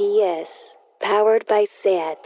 RPS, powered by SAT.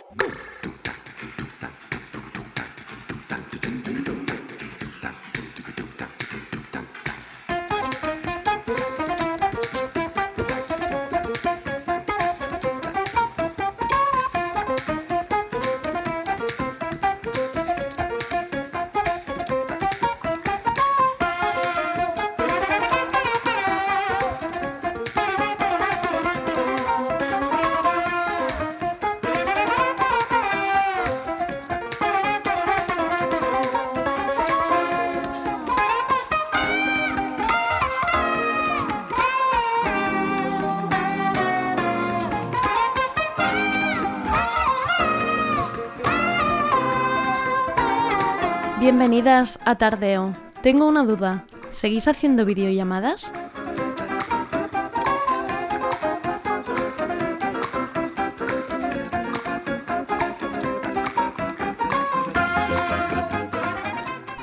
Bienvenidas a Tardeo. Tengo una duda. ¿Seguís haciendo videollamadas?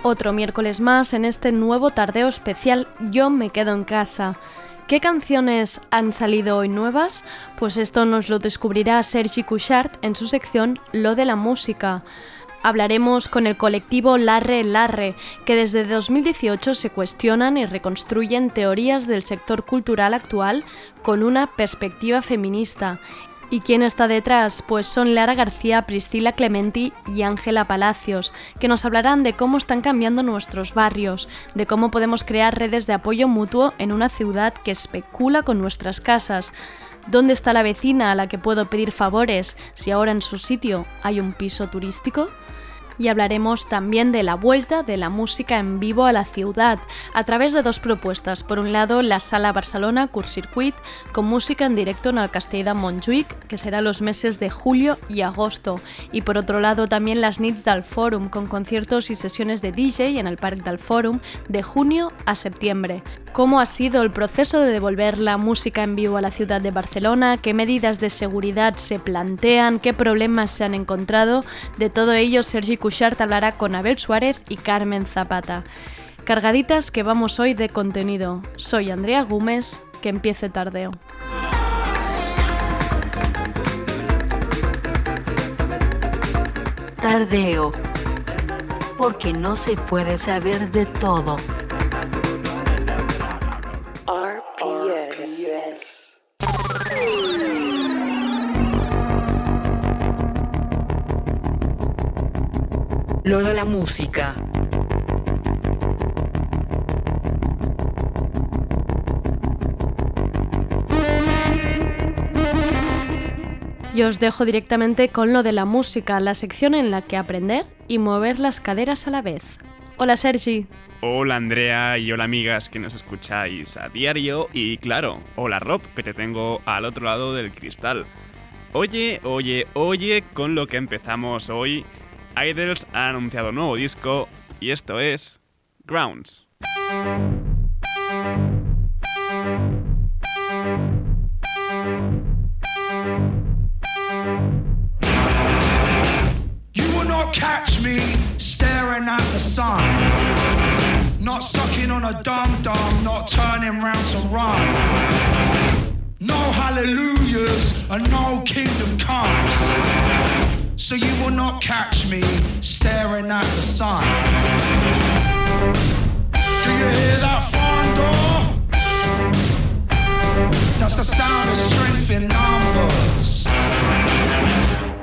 Otro miércoles más en este nuevo tardeo especial Yo me quedo en casa. ¿Qué canciones han salido hoy nuevas? Pues esto nos lo descubrirá Sergi Couchard en su sección Lo de la música. Hablaremos con el colectivo Larre Larre, que desde 2018 se cuestionan y reconstruyen teorías del sector cultural actual con una perspectiva feminista. ¿Y quién está detrás? Pues son Lara García, Priscila Clementi y Ángela Palacios, que nos hablarán de cómo están cambiando nuestros barrios, de cómo podemos crear redes de apoyo mutuo en una ciudad que especula con nuestras casas. ¿Dónde está la vecina a la que puedo pedir favores si ahora en su sitio hay un piso turístico? Y hablaremos también de la vuelta de la música en vivo a la ciudad a través de dos propuestas. Por un lado, la Sala Barcelona Circuit con música en directo en el Castell de Montjuic, que será los meses de julio y agosto. Y por otro lado, también las Nits del Forum con conciertos y sesiones de DJ en el Parque del Forum de junio a septiembre. ¿Cómo ha sido el proceso de devolver la música en vivo a la ciudad de Barcelona? ¿Qué medidas de seguridad se plantean? ¿Qué problemas se han encontrado? De todo ello, Sergi Cushart hablará con Abel Suárez y Carmen Zapata. Cargaditas que vamos hoy de contenido. Soy Andrea Gómez, que empiece tardeo. Tardeo. Porque no se puede saber de todo. Lo de la música. Y os dejo directamente con lo de la música, la sección en la que aprender y mover las caderas a la vez. Hola Sergi. Hola Andrea y hola amigas que nos escucháis a diario y claro, hola Rob que te tengo al otro lado del cristal. Oye, oye, oye con lo que empezamos hoy. Idols ha anunciado nuevo disco y esto es Grounds. You will not catch me staring at the sun. Not sucking on a dum dum, not turning round to run. No hallelujahs and no kingdom comes. So you will not catch me staring at the sun. Do you hear that thunder? That's the sound of strength in numbers.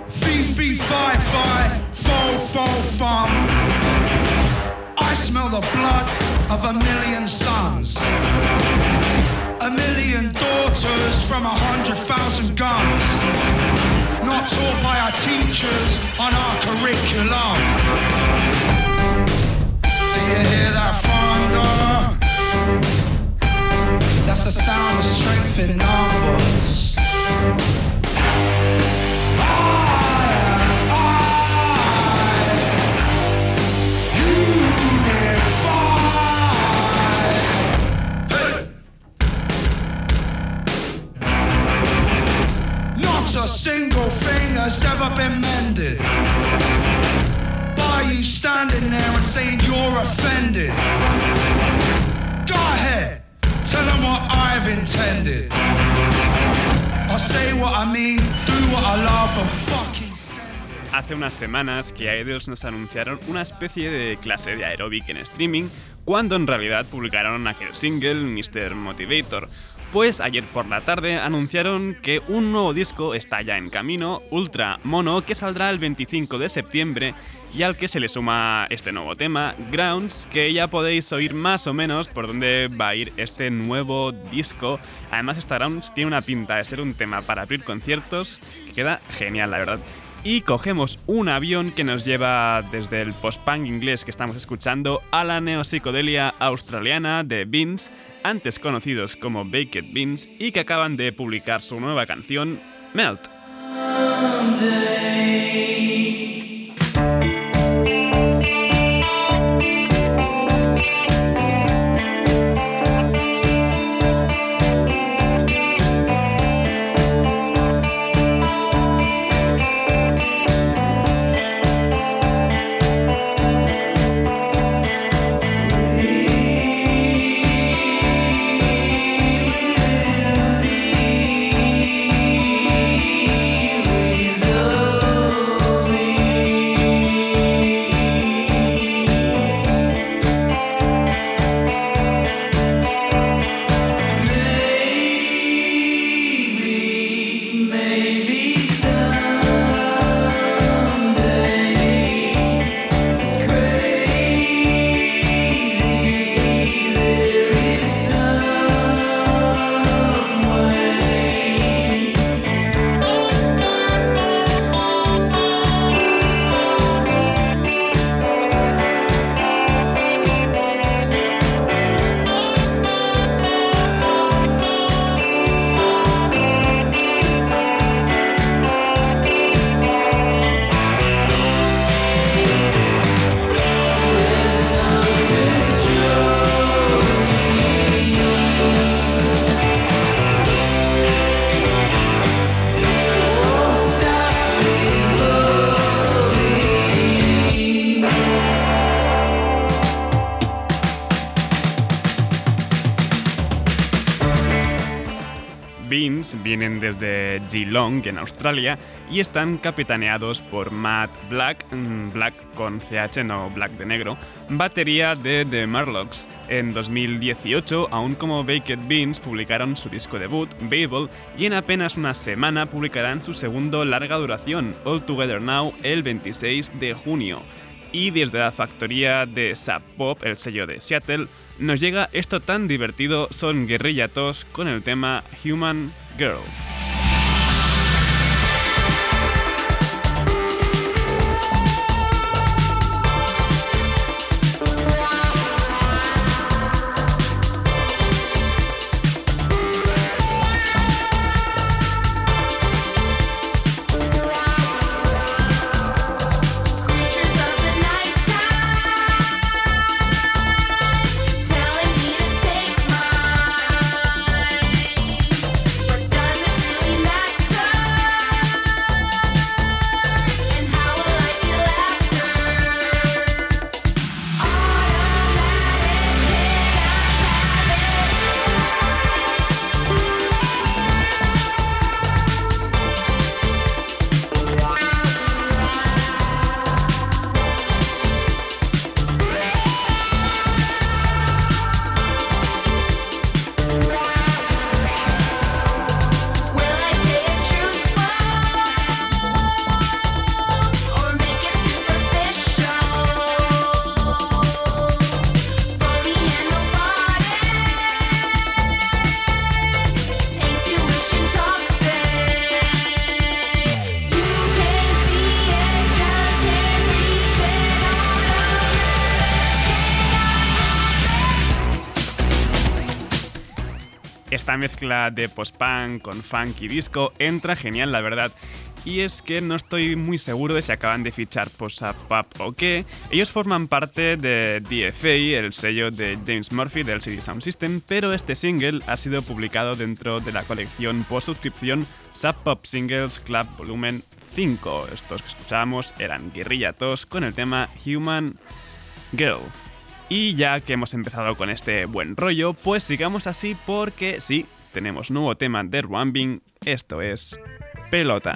Fee, fi, fi, fo, fo, fum. I smell the blood of a million sons. A million daughters from a hundred thousand guns. Not taught by our teachers on our curriculum. Do you hear that thunder? That's the sound of strength in numbers. Ah! A single thing has ever been mended. By you standing there and saying you're offended. Go ahead, tell them what I've intended. I say what I mean, do what I love, and fucking. Hace unas semanas que Idols nos anunciaron una especie de clase de aeróbic en streaming, cuando en realidad publicaron aquel single Mr. Motivator. Pues ayer por la tarde anunciaron que un nuevo disco está ya en camino, Ultra Mono, que saldrá el 25 de septiembre y al que se le suma este nuevo tema, Grounds, que ya podéis oír más o menos por dónde va a ir este nuevo disco. Además, esta Grounds tiene una pinta de ser un tema para abrir conciertos que queda genial, la verdad. Y cogemos un avión que nos lleva desde el post-punk inglés que estamos escuchando a la neopsicodelia australiana de Beans, antes conocidos como Baked Beans, y que acaban de publicar su nueva canción, Melt. Vienen desde Geelong, en Australia, y están capitaneados por Matt Black, mm, Black con CH, no Black de negro, batería de The Marlocks. En 2018, aún como Baked Beans, publicaron su disco debut, Babel, y en apenas una semana publicarán su segundo larga duración, All Together Now, el 26 de junio. Y desde la factoría de Sub Pop, el sello de Seattle, nos llega esto tan divertido son Guerrilla Tos con el tema Human Girl. De post-punk con funk y disco entra genial, la verdad. Y es que no estoy muy seguro de si acaban de fichar Posa Pub o qué. Ellos forman parte de DFA, el sello de James Murphy del CD Sound System, pero este single ha sido publicado dentro de la colección post-suscripción Sub Pop Singles Club Volumen 5. Estos que escuchábamos eran Guerrilla Tos con el tema Human Girl. Y ya que hemos empezado con este buen rollo, pues sigamos así porque sí, tenemos nuevo tema de Ruambing, esto es Pelota.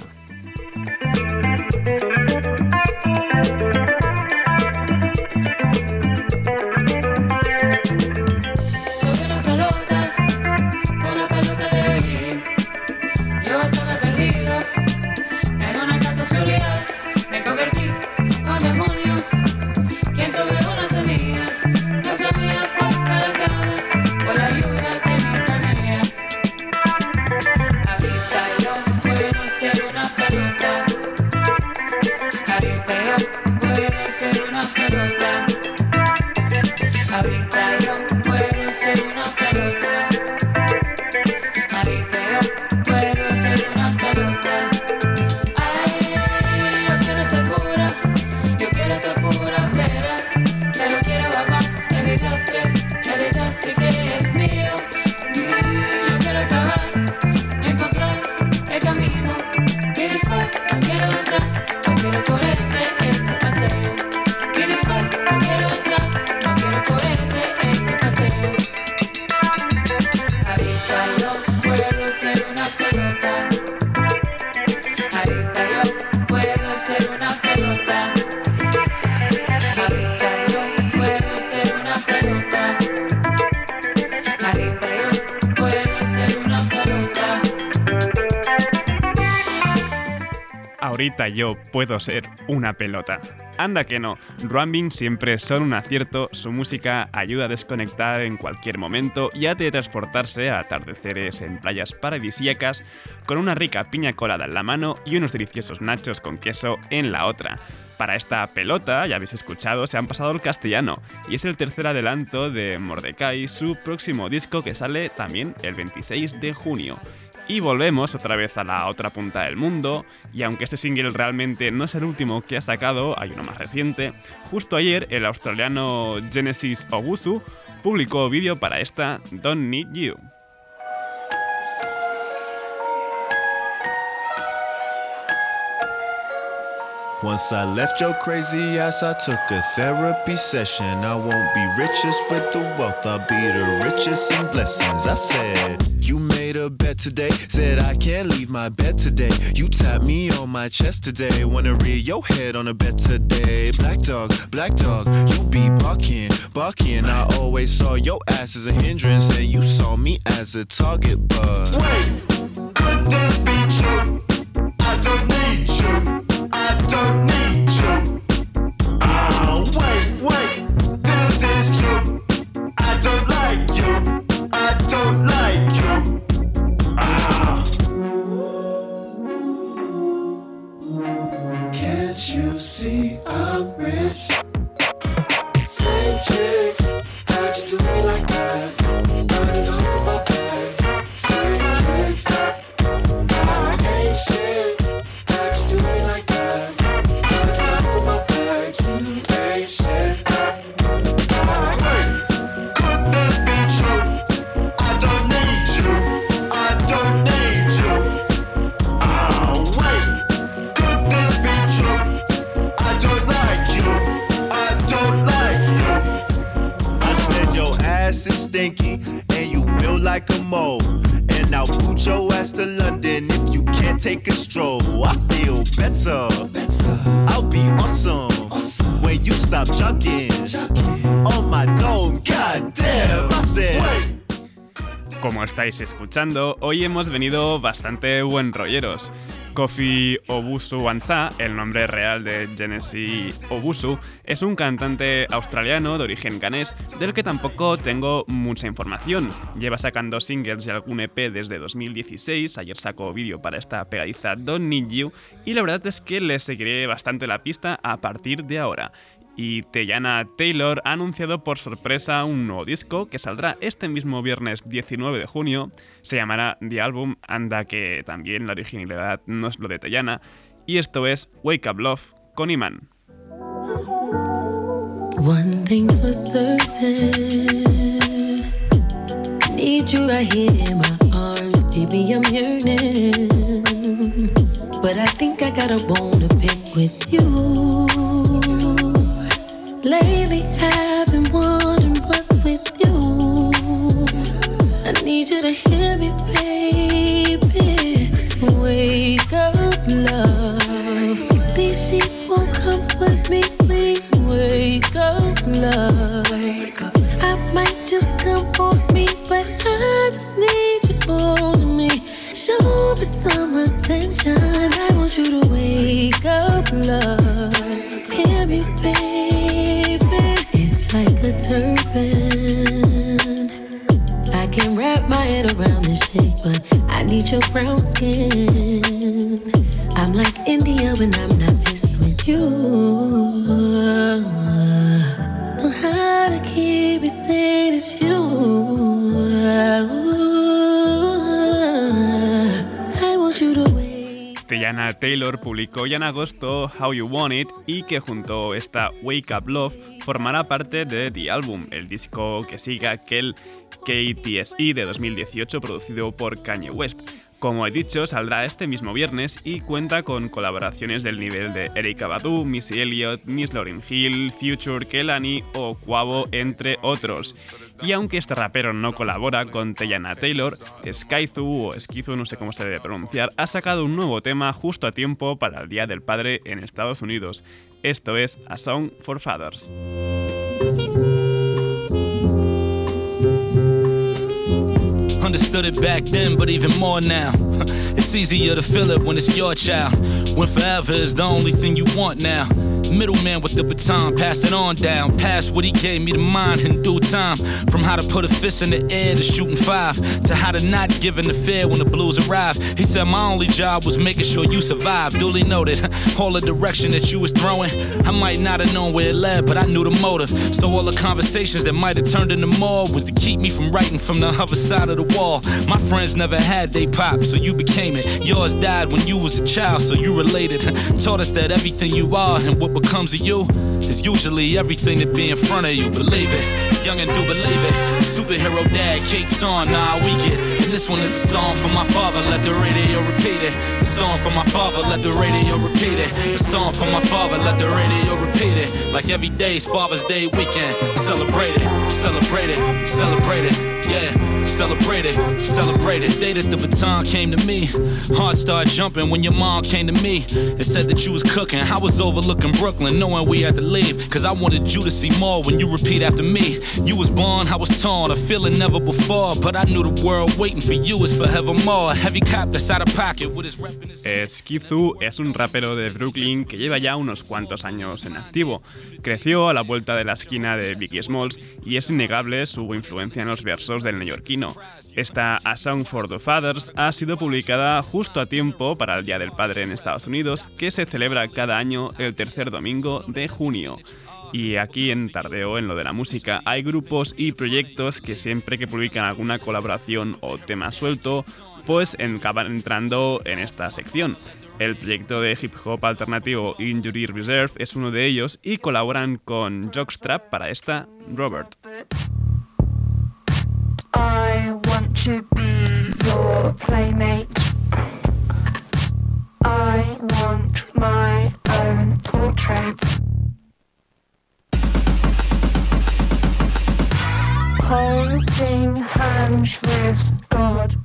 Yo puedo ser una pelota. Anda que no, Ruambing siempre son un acierto, su música ayuda a desconectar en cualquier momento y a teletransportarse a atardeceres en playas paradisíacas con una rica piña colada en la mano y unos deliciosos nachos con queso en la otra. Para esta pelota, ya habéis escuchado, se han pasado al castellano y es el tercer adelanto de Mordecai, su próximo disco que sale también el 26 de junio. Y volvemos otra vez a la otra punta del mundo, y aunque este single realmente no es el último que ha sacado, hay uno más reciente, justo ayer el australiano Genesis Obusu publicó vídeo para esta Don't Need You. Once I left your crazy ass, I took a therapy session. I won't be richest with the wealth, I'll be the richest in blessings. I said, Bet today, said I can't leave my bed today. You tapped me on my chest today, wanna rear your head on a bed today. Black dog, black dog, you be bucking, bucking. I always saw your ass as a hindrance, and you saw me as a target, but. Wait, could this be true? I don't need you. I don't need you see I'm rich? Escuchando, hoy hemos venido bastante buen rolleros. Kofi Obusu Wansa, el nombre real de Genesis Obusu, es un cantante australiano de origen ganés del que tampoco tengo mucha información. Lleva sacando singles y algún EP desde 2016, ayer sacó vídeo para esta pegadiza Don't Need You y la verdad es que le seguiré bastante la pista a partir de ahora. Y Teyana Taylor ha anunciado por sorpresa un nuevo disco que saldrá este mismo viernes 19 de junio. Se llamará The Album, anda que también la originalidad no es lo de Teyana. Y esto es Wake Up Love con Iman. One thing's for certain. Need you right here in my arms. But I think I got a bone with you. Lately, I've been wondering what's with you. I need you to hear me, baby. Wake up, love. These sheets won't comfort me. Please wake up, love. I might just come me, but I just need you on me. Show me some attention. I want you to wake up, love. Hear me, baby. Like a turban. I can wrap my head around this shit, but I need your brown skin. I'm like India when I'm not pissed with you. Know how to keep it saying it's you. I want you to wait. Tiana Taylor publicó ya en agosto How You Want It y que junto a esta Wake Up Love formará parte de The Album, el disco que sigue aquel KTSE de 2018 producido por Kanye West. Como he dicho, saldrá este mismo viernes y cuenta con colaboraciones del nivel de Erika Badu, Missy Elliott, Miss Lauryn Hill, Future, Kelani o Quavo, entre otros. Y aunque este rapero no colabora con Teyana Taylor, Skyzu o Skizu, no sé cómo se debe pronunciar, ha sacado un nuevo tema justo a tiempo para el Día del Padre en Estados Unidos. Esto es A Song for Fathers. It's easier to feel it when it's your child. When forever is the only thing you want now. Middleman with the baton, pass it on down. Pass what he gave me to mine in due time. From how to put a fist in the air to shooting five, to how to not give in the fear when the blues arrive. He said my only job was making sure you survive. Duly noted, all the direction that you was throwing, I might not have known where it led, but I knew the motive. So all the conversations that might have turned into more was to keep me from writing from the other side of the wall. My friends never had they pop, so you became it. Yours died when you was a child, so you related. Taught us that everything you are and what becomes of you is usually everything that be in front of you. Believe it, young and do believe it. Superhero dad, capes on, nah, we get. And this one is a song for my father, let the radio repeat it. A song for my father, let the radio repeat it. A song for my father, let the radio repeat it. Like every day's Father's Day weekend. Celebrate it, celebrate it, celebrate it. Yeah, celebrate it, celebrate it. Day that the baton came to me. Heart started jumping when your mom came to me and said that you was cooking. I was overlooking Brooklyn, knowing we had to leave. Cause I wanted you to see more when you repeat after me. You was born, I was torn, a feeling never before. But I knew the world waiting for you is forevermore. Heavy cop that's out of pocket with his rep in his Skizu es un rapero de Brooklyn que lleva ya unos cuantos años en activo. Creció a la vuelta de la esquina de Biggie Smalls y es innegable su influencia en los versos del neoyorquino. Esta A Song for the Fathers ha sido publicada justo a tiempo para el Día del Padre en Estados Unidos, que se celebra cada año el tercer domingo de junio. Y aquí en Tardeo, en lo de la música, hay grupos y proyectos que siempre que publican alguna colaboración o tema suelto, pues acaban entrando en esta sección. El proyecto de hip hop alternativo Injury Reserve es uno de ellos y colaboran con Jockstrap para esta Robert. I want my own portrait. Holding hands with God.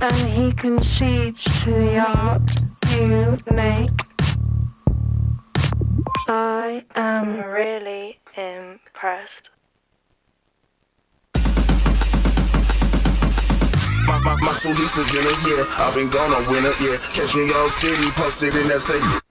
And he concedes to the art you make. I am really impressed. My, my, my Lisa dinner, yeah. I've been gone on winter, yeah. Catch me all city, posted in that city.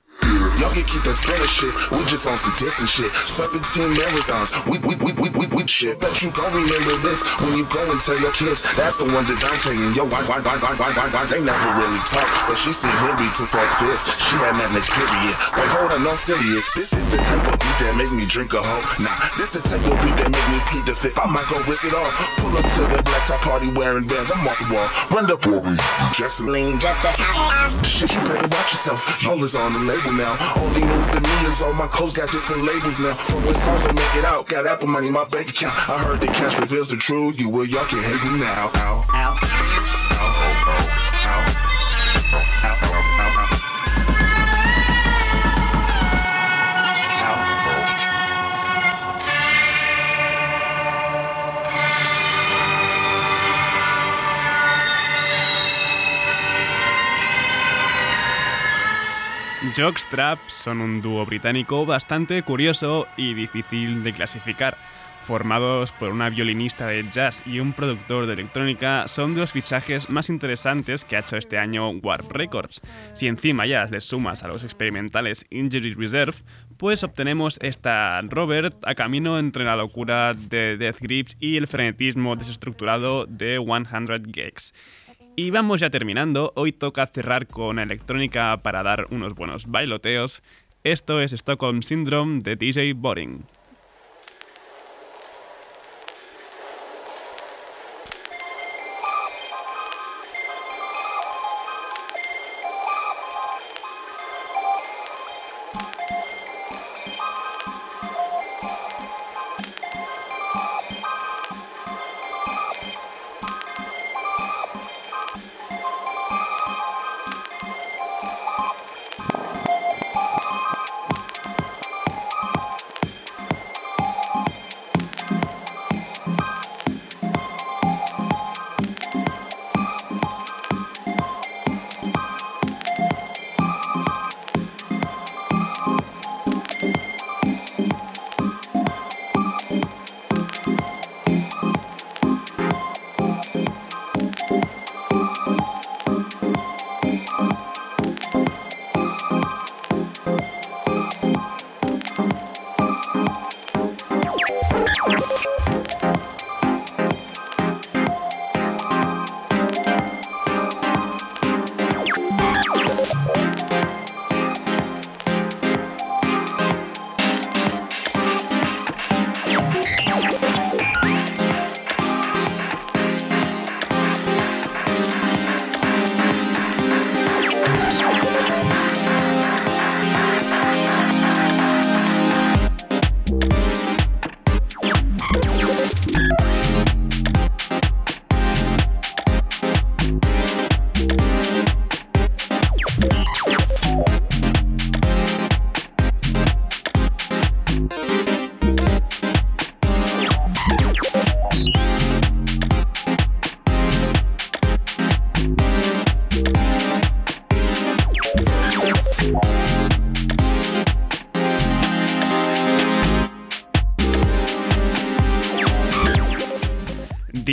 Y'all can keep that spinner shit. We just on some shit. Serpentine marathons. We, we, we, we, we, we shit. Bet you gon' remember this when you go and tell your kids. That's the one that I'm. Yo, why, why, why, why, why, why, why? They never really talk. But she seen Henry to fuck fifth. She had that next period. Wait, hold on, no serious. This is the type of beat that make me drink a hoe. Nah, this the type of beat that make me pee the fifth. I might go risk it all. Pull up to the black top party wearing bands. I'm off the wall. Run for me. Just lean, just a Shit, you better watch yourself. Y'all is on the label label now. Only news to me is all my clothes got different labels now. From what songs I make it out, got Apple money in my bank account. I heard the cash reveals the truth. You will, y'all can hate me now. Ow. Ow. Ow. Ow. Ow. Ow. Ow. Jockstrap son un dúo británico bastante curioso y difícil de clasificar. Formados por una violinista de jazz y un productor de electrónica, son de los fichajes más interesantes que ha hecho este año Warp Records. Si encima ya les sumas a los experimentales Injury Reserve, pues obtenemos esta Robert a camino entre la locura de Death Grips y el frenetismo desestructurado de 100 Gex. Y vamos ya terminando, hoy toca cerrar con electrónica para dar unos buenos bailoteos. Esto es Stockholm Syndrome de DJ Boring.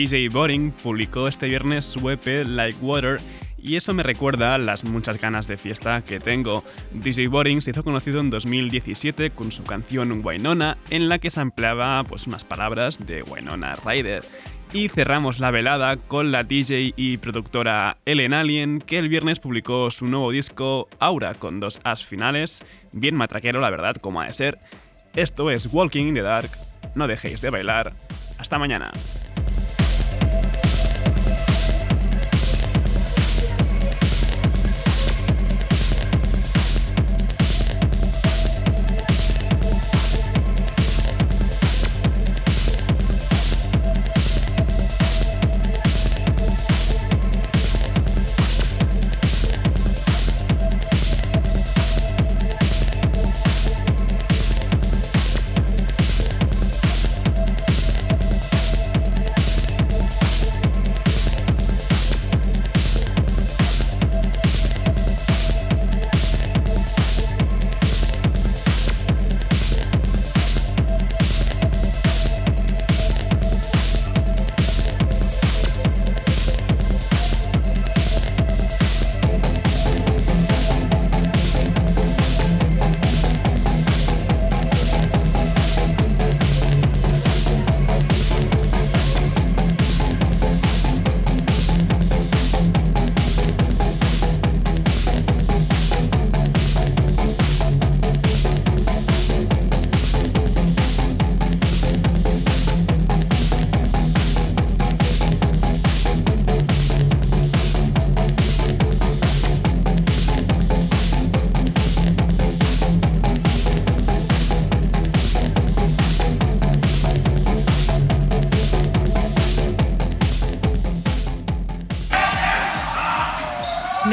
DJ Boring publicó este viernes su EP Like Water y eso me recuerda las muchas ganas de fiesta que tengo. DJ Boring se hizo conocido en 2017 con su canción Wynonna, en la que se empleaba pues, unas palabras de Wynonna Ryder. Y cerramos la velada con la DJ y productora Ellen Alien, que el viernes publicó su nuevo disco Aura con dos as finales, bien matraquero la verdad como ha de ser. Esto es Walking in the Dark, no dejéis de bailar. Hasta mañana.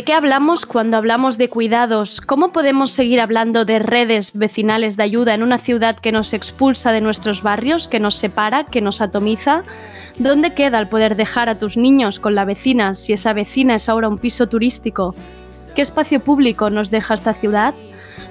¿De qué hablamos cuando hablamos de cuidados? ¿Cómo podemos seguir hablando de redes vecinales de ayuda en una ciudad que nos expulsa de nuestros barrios, que nos separa, que nos atomiza? ¿Dónde queda el poder dejar a tus niños con la vecina si esa vecina es ahora un piso turístico? ¿Qué espacio público nos deja esta ciudad?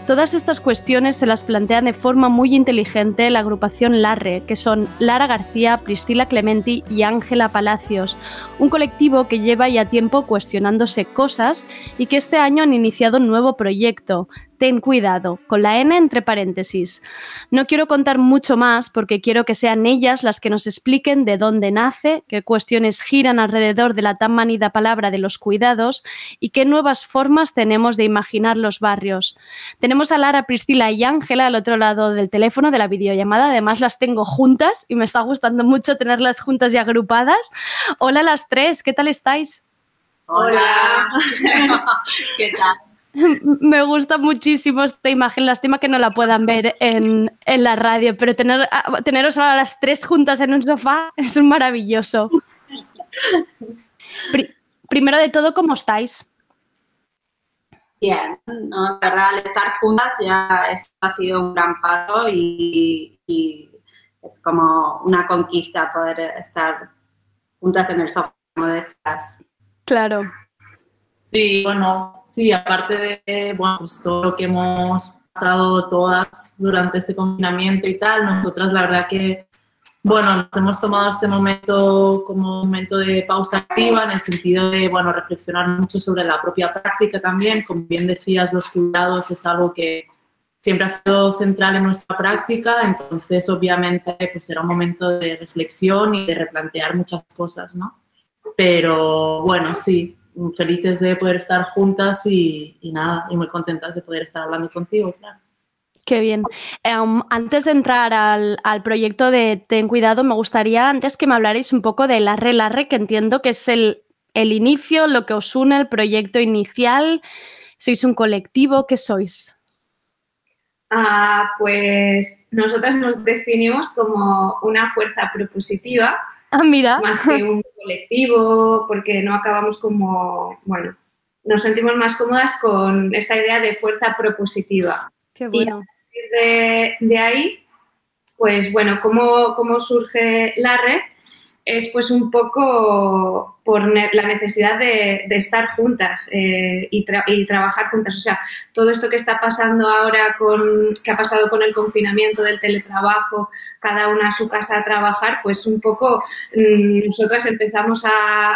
Todas estas cuestiones se las plantean de forma muy inteligente la agrupación Larre, que son Lara García, Priscila Clementi y Ángela Palacios, un colectivo que lleva ya tiempo cuestionándose cosas y que este año han iniciado un nuevo proyecto, Ten Cuidado, con la N entre paréntesis. No quiero contar mucho más porque quiero que sean ellas las que nos expliquen de dónde nace, qué cuestiones giran alrededor de la tan manida palabra de los cuidados y qué nuevas formas tenemos de imaginar los barrios. Tenemos a Lara, Priscila y Ángela al otro lado del teléfono de la videollamada. Además, las tengo juntas y me está gustando mucho tenerlas juntas y agrupadas. Hola a las tres, ¿qué tal estáis? Hola. ¿Qué tal? Me gusta muchísimo esta imagen. Lástima que no la puedan ver en, en la radio, pero tener, teneros a las tres juntas en un sofá es un maravilloso. Pri- primero de todo, ¿cómo estáis? Bien, ¿no? la verdad, al estar juntas ya es- ha sido un gran paso y, y es como una conquista poder estar juntas en el sofá, como decías. Claro. Sí, bueno, sí, aparte de bueno, pues todo lo que hemos pasado todas durante este confinamiento y tal, nosotras la verdad que, bueno, nos hemos tomado este momento como un momento de pausa activa en el sentido de, bueno, reflexionar mucho sobre la propia práctica también. Como bien decías, los cuidados es algo que siempre ha sido central en nuestra práctica, entonces obviamente pues era un momento de reflexión y de replantear muchas cosas, ¿no? Pero bueno, sí, felices de poder estar juntas y, nada, y muy contentas de poder estar hablando contigo, claro. Qué bien. Em, antes de entrar al, al proyecto de Ten Cuidado, me gustaría antes que me hablarais un poco de Larre Larre, que entiendo que es el, el inicio, lo que os une, el proyecto inicial. ¿Sois un colectivo? ¿Qué sois? Ah, pues nosotras nos definimos como una fuerza propositiva, Ah, mira. más que un colectivo, porque no acabamos como, bueno, nos sentimos más cómodas con esta idea de fuerza propositiva. Qué Y a partir de, de ahí, pues bueno, ¿cómo, cómo surge la red? Es pues un poco por ne- la necesidad de, estar juntas eh, y trabajar juntas. O sea, todo esto que está pasando ahora, con, que ha pasado con el confinamiento del teletrabajo, cada una a su casa a trabajar, pues un poco mm, nosotras empezamos a,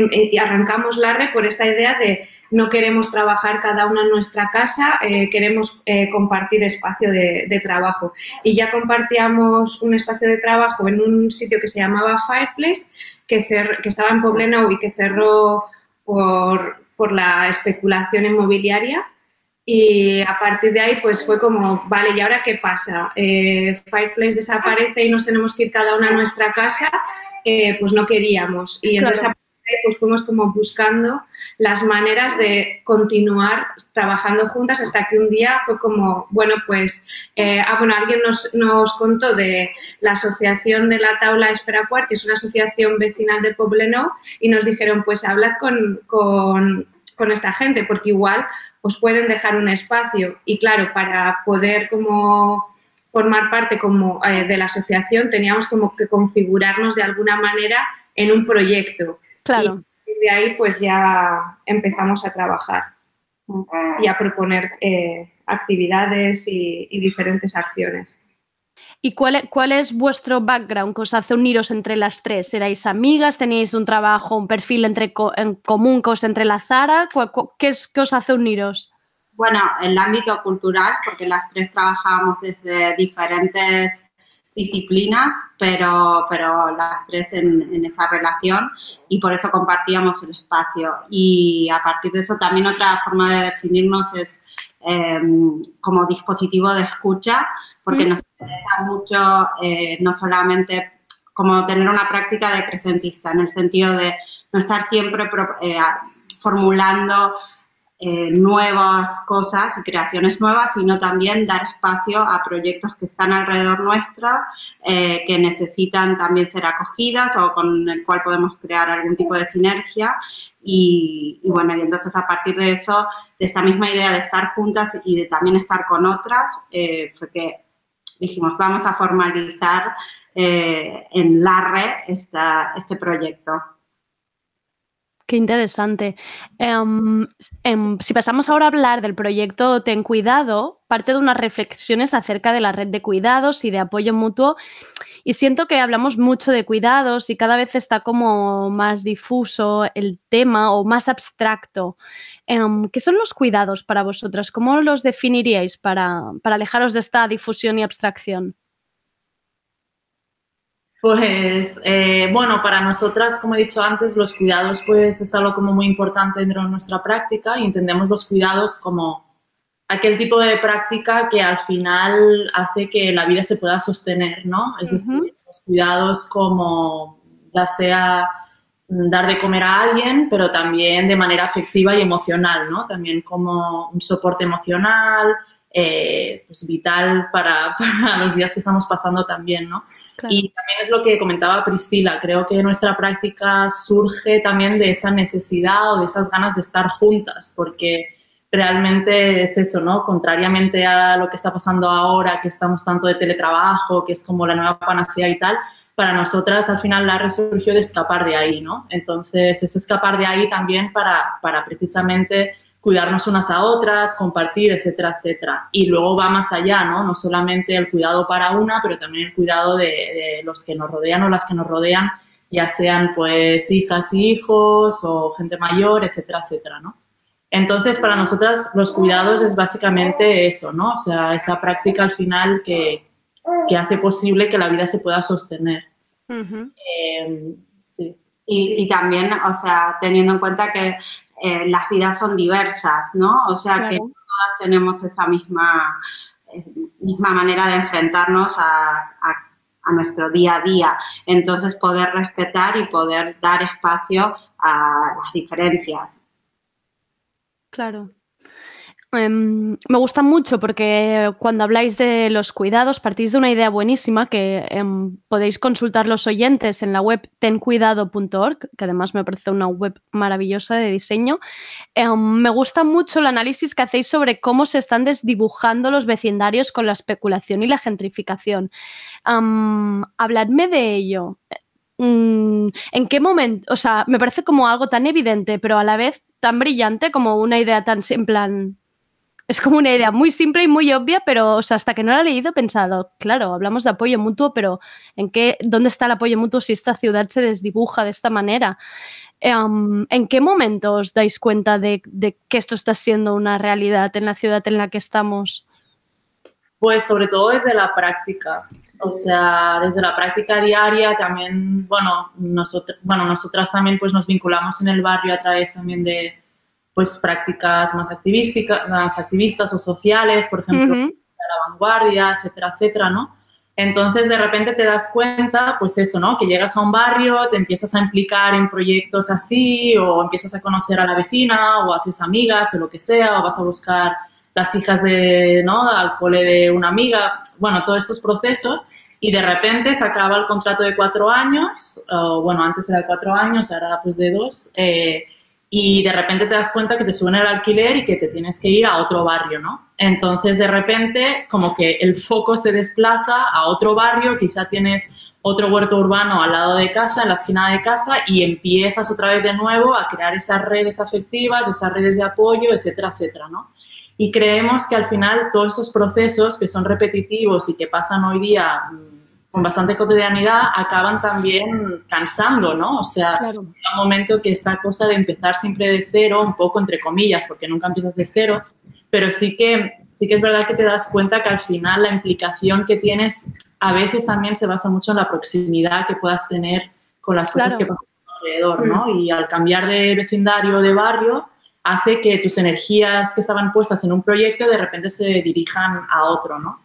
em- y arrancamos la red por esta idea de no queremos trabajar cada una en nuestra casa, eh, queremos eh, compartir espacio de, de trabajo. Y ya compartíamos un espacio de trabajo en un sitio que se llamaba Fireplace, que, que estaba en Poblenou y que cerró por, por la especulación inmobiliaria. Y a partir de ahí, pues fue como, vale, ¿y ahora qué pasa? Eh, Fireplace desaparece y nos tenemos que ir cada una a nuestra casa, eh, pues no queríamos. Y entonces Claro. Pues fuimos como buscando las maneras de continuar trabajando juntas hasta que un día fue como, bueno, pues, eh, ah, bueno, alguien nos, nos contó de la asociación de la Taula Esperacuar, que es una asociación vecinal de Poblenou, y nos dijeron, pues hablad con, con, con esta gente, porque igual os pueden dejar un espacio. Y claro, para poder como formar parte como eh, de la asociación teníamos como que configurarnos de alguna manera en un proyecto. Claro. Y de ahí pues ya empezamos a trabajar y a proponer eh, actividades y, y diferentes acciones. ¿Y cuál, e- cuál es vuestro background que os hace uniros entre las tres? ¿Erais amigas? ¿Tenéis un trabajo, un perfil entre en común que os entrelazara? ¿Cuál- cu- ¿Qué, es, ¿Qué os hace uniros? Bueno, en el ámbito cultural, porque las tres trabajábamos desde diferentes disciplinas, pero, pero las tres en, en esa relación y por eso compartíamos el espacio. Y a partir de eso también otra forma de definirnos es eh, como dispositivo de escucha, porque nos interesa mucho eh, no solamente como tener una práctica decrecentista, en el sentido de no estar siempre pro- eh, formulando eh, nuevas cosas y creaciones nuevas, sino también dar espacio a proyectos que están alrededor nuestra, eh, que necesitan también ser acogidas o con el cual podemos crear algún tipo de sinergia. Y, bueno, y entonces a partir de eso, de esta misma idea de estar juntas y de también estar con otras, eh, fue que dijimos, vamos a formalizar en LARRE esta, este proyecto. Qué interesante. Em, em, si pasamos ahora a hablar del proyecto Ten Cuidado, parte de unas reflexiones acerca de la red de cuidados y de apoyo mutuo. Y siento que hablamos mucho de cuidados y cada vez está como más difuso el tema o más abstracto. Em, ¿Qué son los cuidados para vosotras? ¿Cómo los definiríais para, para alejaros de esta difusión y abstracción? Pues eh, bueno, para nosotras, como he dicho antes, los cuidados pues es algo como muy importante dentro de nuestra práctica y entendemos los cuidados como aquel tipo de práctica que al final hace que la vida se pueda sostener, ¿no? Es decir, los cuidados como ya sea dar de comer a alguien, pero también de manera afectiva y emocional, ¿no? También como un soporte emocional, eh, pues vital para, para los días que estamos pasando también, ¿no? Y también es lo que comentaba Priscila, creo que nuestra práctica surge también de esa necesidad o de esas ganas de estar juntas, porque realmente es eso, ¿no? Contrariamente a lo que está pasando ahora, que estamos tanto de teletrabajo, que es como la nueva panacea y tal, para nosotras al final la resurgió de escapar de ahí, ¿no? Entonces es escapar de ahí también para, para precisamente cuidarnos unas a otras, compartir, etcétera, etcétera. Y luego va más allá, ¿no? No solamente el cuidado para una, pero también el cuidado de, de los que nos rodean o las que nos rodean, ya sean pues hijas y hijos o gente mayor, etcétera, etcétera, ¿no? Entonces, para nosotras los cuidados es básicamente eso, ¿no? O sea, esa práctica al final que, que hace posible que la vida se pueda sostener. Eh, sí. Y, y también, o sea, teniendo en cuenta que eh, las vidas son diversas, ¿no? O sea, que Claro. todas tenemos esa misma, eh, misma manera de enfrentarnos a, a- a nuestro día a día. Entonces, poder respetar y poder dar espacio a las diferencias. Claro. Em, me gusta mucho porque cuando habláis de los cuidados partís de una idea buenísima que em, podéis consultar los oyentes en la web tencuidado.org, que además me parece una web maravillosa de diseño. Em, me gusta mucho el análisis que hacéis sobre cómo se están desdibujando los vecindarios con la especulación y la gentrificación. Habladme de ello. Mm, ¿En qué momento? O sea, me parece como algo tan evidente, pero a la vez tan brillante como una idea tan en plan. Es como una idea muy simple y muy obvia, pero hasta que no la he leído he pensado, claro, hablamos de apoyo mutuo, pero ¿en qué, dónde está el apoyo mutuo si esta ciudad se desdibuja de esta manera? Em, ¿En qué momento os dais cuenta de, de que esto está siendo una realidad en la ciudad en la que estamos? Pues sobre todo desde la práctica, o sea, desde la práctica diaria también, bueno, nosotros, bueno, nosotras también pues nos vinculamos en el barrio a través también de pues prácticas más activísticas, más activistas o sociales, por ejemplo, Ujú. la vanguardia, etcétera, etcétera, ¿no? Entonces de repente te das cuenta, pues eso, ¿no? Que llegas a un barrio, te empiezas a implicar en proyectos así, o empiezas a conocer a la vecina, o haces amigas, o lo que sea, o vas a buscar las hijas de, ¿no? al cole de una amiga, bueno, todos estos procesos, y de repente se acaba el contrato de cuatro años, o bueno, antes era de cuatro años, ahora pues de dos, eh, y de repente te das cuenta que te suben el alquiler y que te tienes que ir a otro barrio, ¿no? Entonces de repente como que el foco se desplaza a otro barrio, quizá tienes otro huerto urbano al lado de casa, en la esquina de casa, y empiezas otra vez de nuevo a crear esas redes afectivas, esas redes de apoyo, etcétera, etcétera, ¿no? Y creemos que al final todos esos procesos que son repetitivos y que pasan hoy día mm, con bastante cotidianidad acaban también cansando, ¿no? O sea, llega un momento que esta cosa de empezar siempre de cero, un poco entre comillas, porque nunca empiezas de cero, pero sí que, sí que es verdad que te das cuenta que al final la implicación que tienes a veces también se basa mucho en la proximidad que puedas tener con las cosas Claro. que pasan alrededor, ¿no? Y al cambiar de vecindario o de barrio, hace que tus energías que estaban puestas en un proyecto de repente se dirijan a otro, ¿no?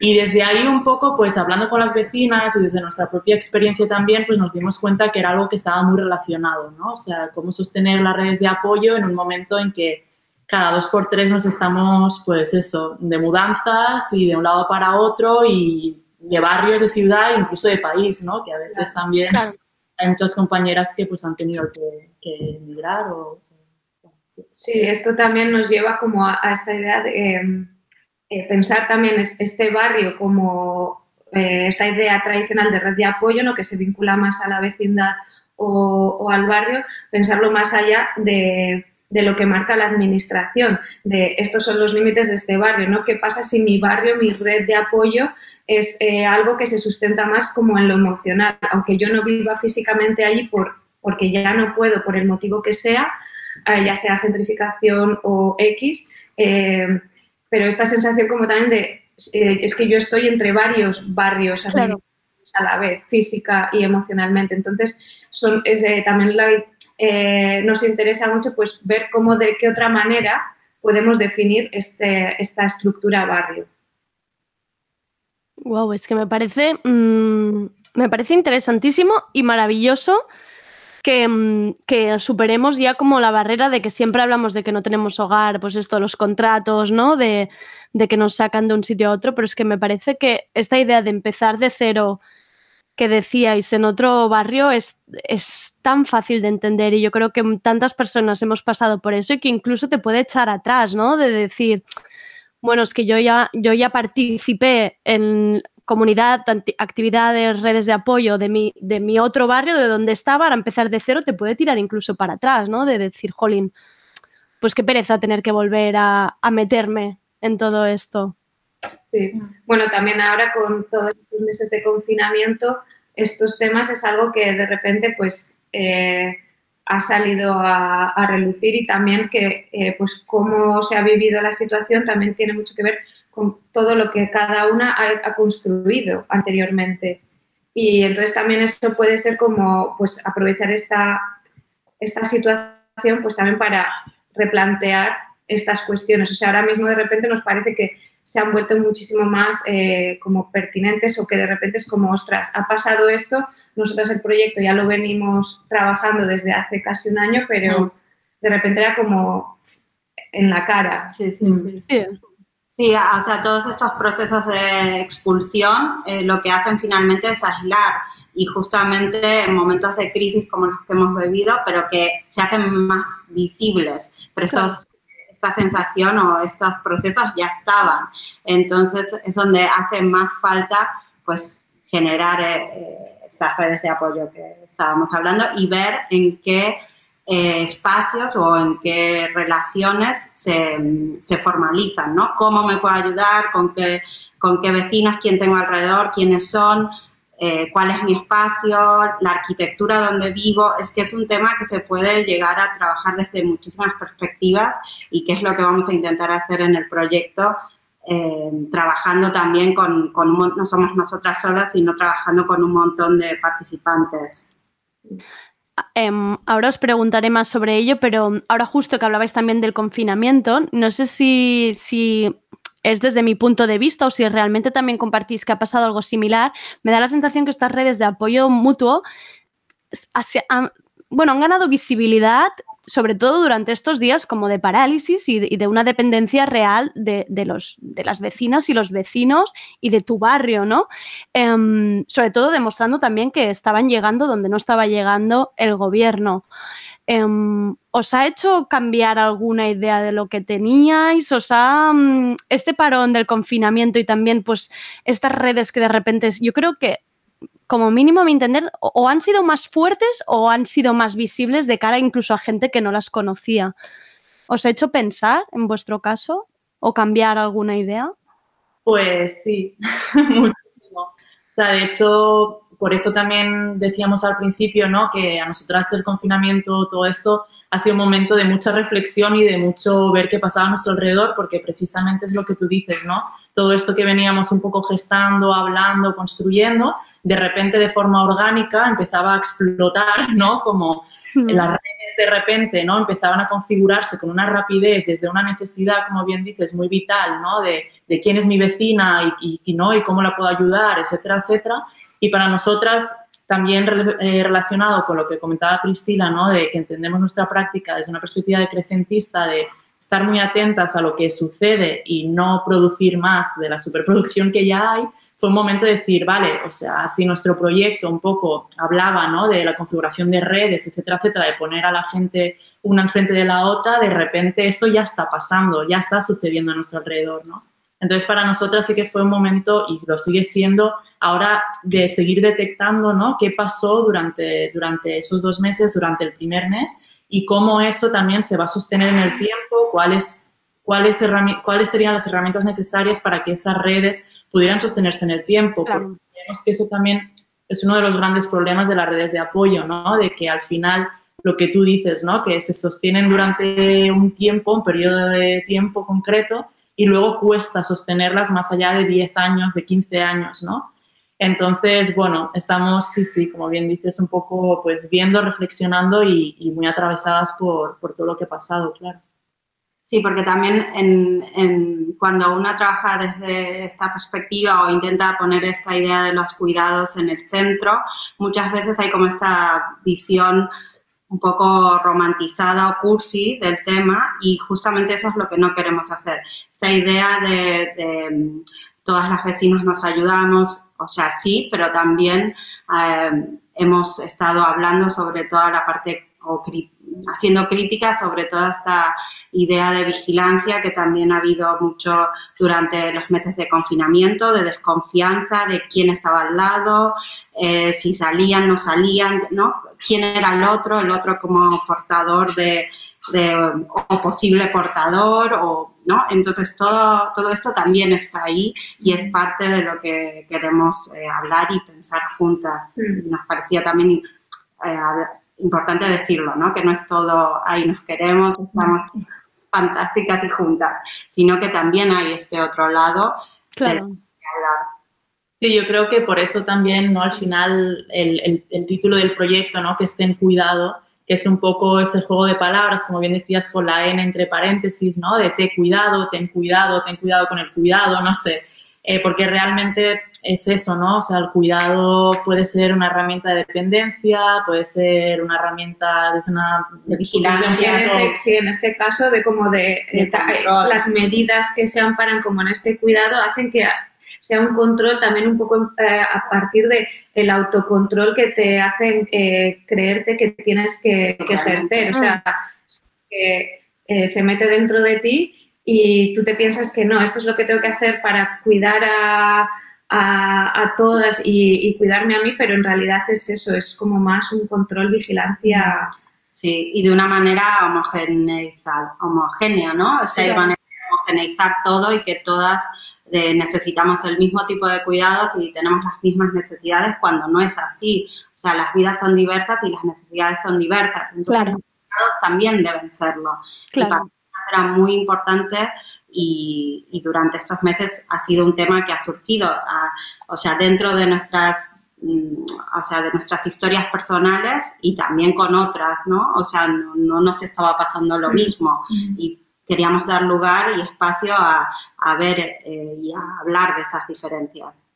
Y desde ahí un poco, pues hablando con las vecinas y desde nuestra propia experiencia también, pues nos dimos cuenta que era algo que estaba muy relacionado, ¿no? O sea, cómo sostener las redes de apoyo en un momento en que cada dos por tres nos estamos, pues eso, de mudanzas y de un lado para otro y de barrios, de ciudad, e incluso de país, ¿no? Que a veces también hay muchas compañeras que pues han tenido que, que emigrar o... Sí, esto también nos lleva como a, a esta idea de eh, eh, pensar también es- este barrio como eh, esta idea tradicional de red de apoyo, ¿no? que se vincula más a la vecindad o, al barrio, pensarlo más allá de, de lo que marca la administración, de estos son los límites de este barrio, ¿no? ¿Qué pasa si mi barrio, mi red de apoyo es eh, algo que se sustenta más como en lo emocional, aunque yo no viva físicamente allí por, porque ya no puedo, por el motivo que sea, ya sea gentrificación o X, pero esta sensación como también de, eh, es que yo estoy entre varios barrios Claro. a la vez, física y emocionalmente. Entonces, son, es, eh, también la- eh, nos interesa mucho pues, ver cómo, de qué otra manera podemos definir este, esta estructura barrio. Wow, es que me parece, mm, me parece interesantísimo y maravilloso que, mm, que superemos ya como la barrera de que siempre hablamos de que no tenemos hogar, pues esto, los contratos, ¿no? De, de que nos sacan de un sitio a otro, pero es que me parece que esta idea de empezar de cero que decíais en otro barrio es, es tan fácil de entender y yo creo que tantas personas hemos pasado por eso y que incluso te puede echar atrás, ¿no? De decir, bueno, es que yo ya, yo ya participé en comunidad, actividades, redes de apoyo de mi, de mi otro barrio, de donde estaba, ahora empezar de cero te puede tirar incluso para atrás, ¿no? De decir, jolín, pues qué pereza tener que volver a, meterme en todo esto. Sí. Bueno, también ahora con todos estos meses de confinamiento, estos temas es algo que de repente pues eh, ha salido a, a relucir y también que eh, pues cómo se ha vivido la situación también tiene mucho que ver con todo lo que cada una ha, ha construido anteriormente. Y entonces también eso puede ser como pues aprovechar esta, esta situación pues también para replantear estas cuestiones. O sea, ahora mismo de repente nos parece que se han vuelto muchísimo más eh, como pertinentes o que de repente es como, ostras, ha pasado esto, nosotros el proyecto ya lo venimos trabajando desde hace casi un año, pero de repente era como en la cara. Sí, sí, sí. Sí, o sea, todos estos procesos de expulsión eh, lo que hacen finalmente es aislar y justamente en momentos de crisis como los que hemos vivido, pero que se hacen más visibles. Pero estos, esta sensación o estos procesos ya estaban. Entonces es donde hace más falta pues generar eh, estas redes de apoyo que estábamos hablando y ver en qué eh, espacios o en qué relaciones se, se, formalizan, ¿no? ¿Cómo me puedo ayudar? ¿Con qué, con qué vecinas? ¿Quién tengo alrededor? ¿Quiénes son? Eh, ¿Cuál es mi espacio? ¿La arquitectura donde vivo? Es que es un tema que se puede llegar a trabajar desde muchísimas perspectivas y que es lo que vamos a intentar hacer en el proyecto, eh, trabajando también con, con un, no somos nosotras solas, sino trabajando con un montón de participantes. Um, ahora os preguntaré más sobre ello, pero ahora justo que hablabais también del confinamiento, no sé si, si, es desde mi punto de vista o si realmente también compartís que ha pasado algo similar, me da la sensación que estas redes de apoyo mutuo bueno, han ganado visibilidad, sobre todo durante estos días como de parálisis y de, una dependencia real de, los, de, las vecinas y los vecinos y de tu barrio, ¿no? Eh, sobre todo demostrando también que estaban llegando donde no estaba llegando el gobierno. Eh, ¿Os ha hecho cambiar alguna idea de lo que teníais? ¿Os ha um, este parón del confinamiento y también pues estas redes que de repente yo creo que como mínimo a mi entender, o han sido más fuertes o han sido más visibles de cara incluso a gente que no las conocía. ¿Os ha hecho pensar en vuestro caso o cambiar alguna idea? Pues sí, muchísimo. O sea, de hecho, por eso también decíamos al principio, ¿no? Que a nosotras el confinamiento, todo esto, ha sido un momento de mucha reflexión y de mucho ver qué pasaba a nuestro alrededor, porque precisamente es lo que tú dices, ¿no? Todo esto que veníamos un poco gestando, hablando, construyendo, de repente de forma orgánica empezaba a explotar, ¿no? Como las redes de repente, ¿no? Empezaban a configurarse con una rapidez desde una necesidad, como bien dices, muy vital, ¿no? De, de quién es mi vecina y, y, ¿no? y cómo la puedo ayudar, etcétera, etcétera. Y para nosotras también eh, relacionado con lo que comentaba Cristina, ¿no? de que entendemos nuestra práctica desde una perspectiva decrecentista, de estar muy atentas a lo que sucede y no producir más de la superproducción que ya hay, fue un momento de decir, vale, o sea, si nuestro proyecto un poco hablaba ¿no? de la configuración de redes, etcétera, etcétera, de poner a la gente una enfrente de la otra, de repente esto ya está pasando, ya está sucediendo a nuestro alrededor, ¿no? Entonces, para nosotras sí que fue un momento, y lo sigue siendo, ahora de seguir detectando ¿no? qué pasó durante, durante esos dos meses, durante el primer mes, y cómo eso también se va a sostener en el tiempo, cuáles, cuáles, cuáles serían las herramientas necesarias para que esas redes pudieran sostenerse en el tiempo. Claro. Porque creemos que eso también es uno de los grandes problemas de las redes de apoyo, ¿no? de que al final lo que tú dices, ¿no? que se sostienen durante un tiempo, un periodo de tiempo concreto, y luego cuesta sostenerlas más allá de 10 años, de 15 años, ¿no? Entonces, bueno, estamos, sí, sí, como bien dices, un poco pues viendo, reflexionando y, y muy atravesadas por, por, todo lo que ha pasado, claro. Sí, porque también en, cuando uno trabaja desde esta perspectiva o intenta poner esta idea de los cuidados en el centro, muchas veces hay como esta visión un poco romantizada o cursi del tema y justamente eso es lo que no queremos hacer. Esta idea de, de todas las vecinas nos ayudamos, o sea, sí, pero también eh, hemos estado hablando sobre toda la parte o haciendo críticas sobre toda esta idea de vigilancia que también ha habido mucho durante los meses de confinamiento, de desconfianza de quién estaba al lado, eh, si salían, no salían, ¿no? quién era el otro, el otro como portador de, de o posible portador o ¿no? Entonces todo, todo esto también está ahí y es parte de lo que queremos eh, hablar y pensar juntas. Mm. Nos parecía también eh, importante decirlo, ¿no? Que no es todo ahí nos queremos, estamos fantásticas y juntas, sino que también hay este otro lado claro. hablar. Sí, yo creo que por eso también, ¿no? Al final, el, el, el título del proyecto, ¿no? Que esté en cuidado, que es un poco ese juego de palabras, como bien decías, con la N entre paréntesis, ¿no? De ten cuidado, ten cuidado, ten cuidado con el cuidado, no sé, eh, porque realmente es eso, ¿no? O sea, el cuidado puede ser una herramienta de dependencia, puede ser una herramienta de, una, de vigilancia. En este, sí, en este caso, de como de, de, de las medidas que se amparan como en este cuidado hacen que sea un control también un poco eh, a partir de el autocontrol que te hacen eh, creerte que tienes que, que, ejercer. O sea, que eh, se mete dentro de ti y tú te piensas que no, esto es lo que tengo que hacer para cuidar a, a, a todas y, y, cuidarme a mí, pero en realidad es eso, es como más un control, vigilancia. Sí, y de una manera homogeneizada, homogénea, ¿no? O sea, sí. van a homogeneizar todo y que todas de necesitamos el mismo tipo de cuidados y tenemos las mismas necesidades cuando no es así. O sea, las vidas son diversas y las necesidades son diversas. Entonces, claro. los cuidados también deben serlo. Claro. Y para nosotros era muy importante y, y, durante estos meses ha sido un tema que ha surgido. A, o sea, dentro de nuestras mm, o sea, de nuestras historias personales y también con otras, ¿no? O sea, no, no nos estaba pasando lo mismo. Y queríamos dar lugar y espacio a, a ver eh, y a hablar de esas diferencias.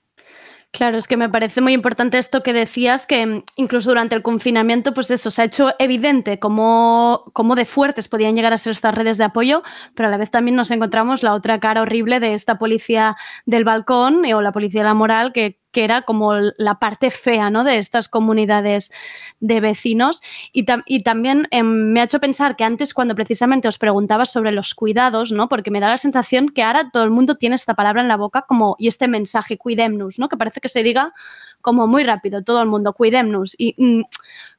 Claro, es que me parece muy importante esto que decías, que mm, incluso durante el confinamiento, pues eso, se ha hecho evidente cómo, cómo, de fuertes podían llegar a ser estas redes de apoyo, pero a la vez también nos encontramos la otra cara horrible de esta policía del balcón eh, o la policía de la moral que, que era como la parte fea ¿no? de estas comunidades de vecinos. Y, tam y también eh, me ha hecho pensar que antes, cuando precisamente os preguntaba sobre los cuidados, ¿no? porque me da la sensación que ahora todo el mundo tiene esta palabra en la boca como, y este mensaje, cuidemnos, ¿no? que parece que se diga como muy rápido, todo el mundo, cuidemnos. Y mm,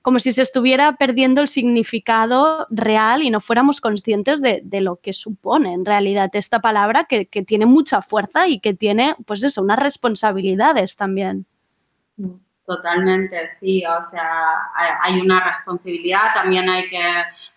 como si se estuviera perdiendo el significado real y no fuéramos conscientes de, lo que supone en realidad esta palabra que, tiene mucha fuerza y que tiene, pues eso, unas responsabilidades también. Totalmente, sí, o sea, hay una responsabilidad, también hay que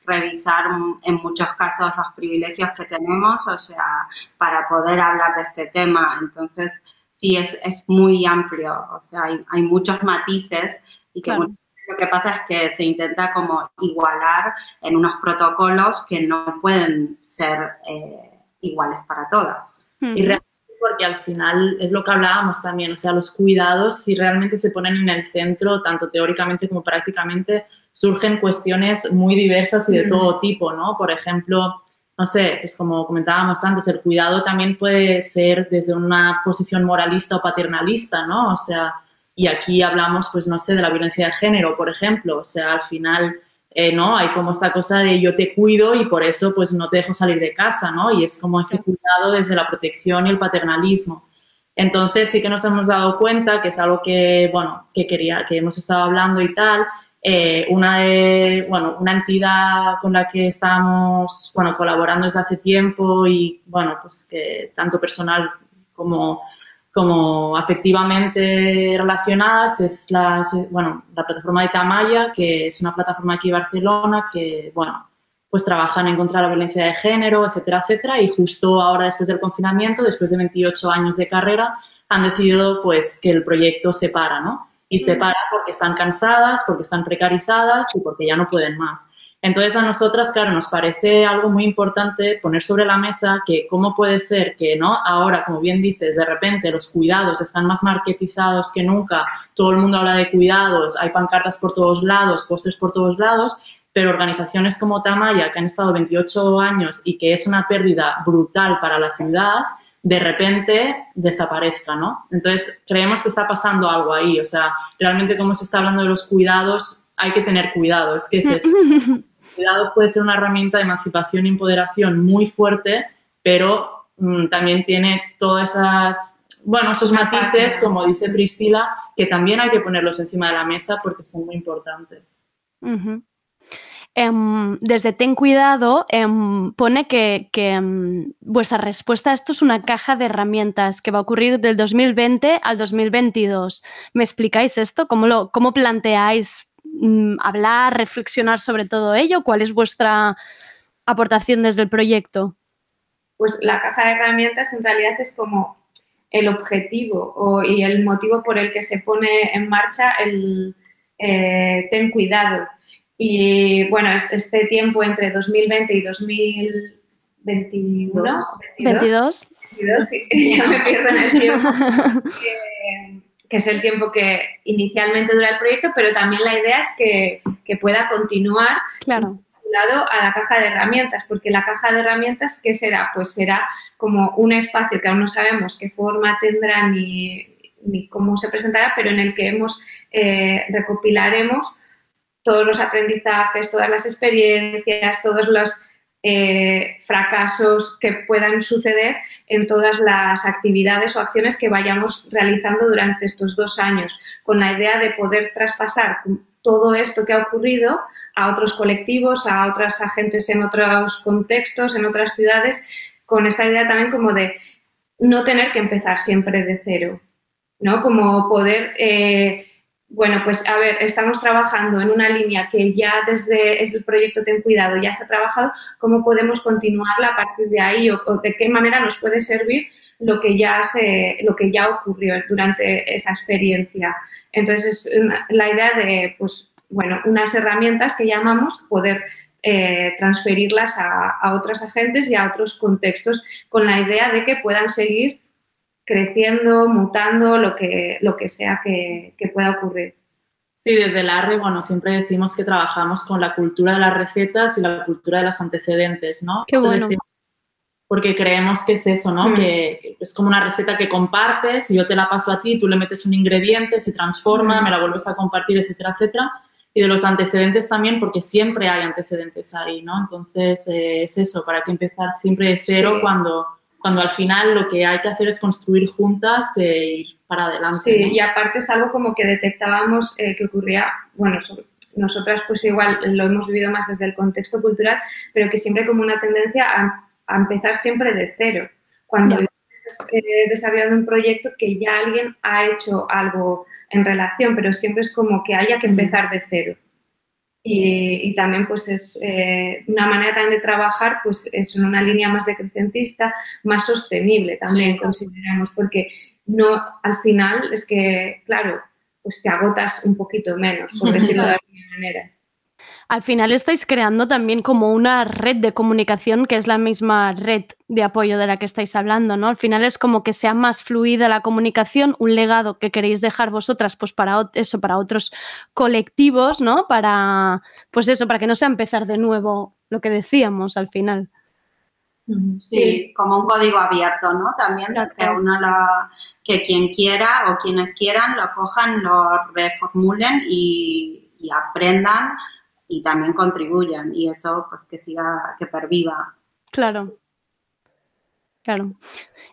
revisar en muchos casos los privilegios que tenemos, o sea, para poder hablar de este tema. Entonces, sí, es, es muy amplio, o sea, hay, hay muchos matices y que Claro. lo que pasa es que se intenta como igualar en unos protocolos que no pueden ser eh, iguales para todas. Y realmente porque al final es lo que hablábamos también, o sea, los cuidados, si realmente se ponen en el centro, tanto teóricamente como prácticamente, surgen cuestiones muy diversas y de todo tipo, ¿no? Por ejemplo, no sé, pues como comentábamos antes, el cuidado también puede ser desde una posición moralista o paternalista, ¿no? O sea, y aquí hablamos, pues no sé, de la violencia de género, por ejemplo, o sea, al final eh, ¿no? Hay como esta cosa de yo te cuido y por eso pues no te dejo salir de casa, ¿no? Y es como ese cuidado desde la protección y el paternalismo. Entonces sí que nos hemos dado cuenta que es algo que, bueno, que quería, que hemos estado hablando y tal. Eh, una, de, bueno, una entidad con la que estamos, bueno, colaborando desde hace tiempo y, bueno, pues que tanto personal como como afectivamente relacionadas es la, bueno, la plataforma de Tamaya, que es una plataforma aquí en Barcelona que, bueno, pues trabajan en contra de la violencia de género, etcétera, etcétera, y justo ahora después del confinamiento, después de 28 años de carrera, han decidido pues que el proyecto se para, ¿no? Y se para porque están cansadas, porque están precarizadas y porque ya no pueden más. Entonces a nosotras, claro, nos parece algo muy importante poner sobre la mesa que cómo puede ser que no ahora, como bien dices, de repente los cuidados están más marketizados que nunca, todo el mundo habla de cuidados, hay pancartas por todos lados, pósters por todos lados, pero organizaciones como Tamaya, que han estado 28 años y que es una pérdida brutal para la ciudad, de repente desaparezca, ¿no? Entonces creemos que está pasando algo ahí, o sea, realmente como se está hablando de los cuidados, hay que tener cuidado, es que es eso. Cuidados puede ser una herramienta de emancipación y empoderación muy fuerte, pero mm, también tiene todas esas, bueno, esos matices, como dice Priscila, que también hay que ponerlos encima de la mesa porque son muy importantes. Em, desde Ten Cuidado em, pone que, que, em, vuestra respuesta a esto es una caja de herramientas que va a ocurrir del 2020 al 2022. ¿Me explicáis esto? ¿Cómo, lo, cómo planteáis mm, hablar, reflexionar sobre todo ello? ¿Cuál es vuestra aportación desde el proyecto? Pues la caja de herramientas en realidad es como el objetivo o- y el motivo por el que se pone en marcha el eh, Ten Cuidado. Y bueno, es- este tiempo entre 2020 y 2021, 22. 22, sí, ya me pierdo en el tiempo, que, es el tiempo que inicialmente dura el proyecto, pero también la idea es que, que pueda continuar Claro. vinculado a la caja de herramientas, porque la caja de herramientas, ¿qué será? Pues será como un espacio que aún no sabemos qué forma tendrá ni, ni cómo se presentará, pero en el que hemos eh, recopilaremos todos los aprendizajes, todas las experiencias, todos los eh, fracasos que puedan suceder en todas las actividades o acciones que vayamos realizando durante estos dos años, con la idea de poder traspasar todo esto que ha ocurrido a otros colectivos, a otros agentes en otros contextos, en otras ciudades, con esta idea también como de no tener que empezar siempre de cero, ¿no? Como poder, eh, bueno, pues a ver, estamos trabajando en una línea que ya desde el proyecto Ten Cuidado ya se ha trabajado, ¿cómo podemos continuarla a partir de ahí o, de qué manera nos puede servir lo que ya se, lo que ya ocurrió durante esa experiencia? Entonces, es la idea de, pues, bueno, unas herramientas que llamamos poder eh, transferirlas a, a otros agentes y a otros contextos con la idea de que puedan seguir creciendo, mutando, lo que, lo que sea que, que pueda ocurrir. Sí, desde el ARRE, bueno, siempre decimos que trabajamos con la cultura de las recetas y la cultura de los antecedentes, ¿no? Qué bueno. Decimos- Porque creemos que es eso, ¿no? Mm. Que, que es como una receta que compartes y yo te la paso a ti, tú le metes un ingrediente, se transforma, Mm. me la vuelves a compartir, etcétera, etcétera. Y de los antecedentes también, porque siempre hay antecedentes ahí, ¿no? Entonces, eh, es eso, para que empezar siempre de cero Sí. cuando, cuando al final lo que hay que hacer es construir juntas e ir para adelante. Sí, ¿no? y aparte es algo como que detectábamos eh, que ocurría, bueno, so- nosotras pues igual lo hemos vivido más desde el contexto cultural, pero que siempre hay como una tendencia a, a empezar siempre de cero. Cuando Ya. estás eh, desarrollando un proyecto que ya alguien ha hecho algo en relación, pero siempre es como que haya que empezar de cero. Y, y también pues es eh, una manera también de trabajar pues es en una línea más decrecentista, más sostenible también consideramos, porque no, al final es que, claro, pues te agotas un poquito menos, por decirlo de alguna manera. Al final estáis creando también como una red de comunicación que es la misma red de apoyo de la que estáis hablando, ¿no? Al final es como que sea más fluida la comunicación, un legado que queréis dejar vosotras, pues para eso, para otros colectivos, ¿no? Para, pues eso, para que no sea empezar de nuevo lo que decíamos al final. Sí, como un código abierto, ¿no? También que uno lo, que quien quiera o quienes quieran lo cojan, lo reformulen y, y aprendan y también contribuyan y eso pues que siga, que perviva. Claro. Claro.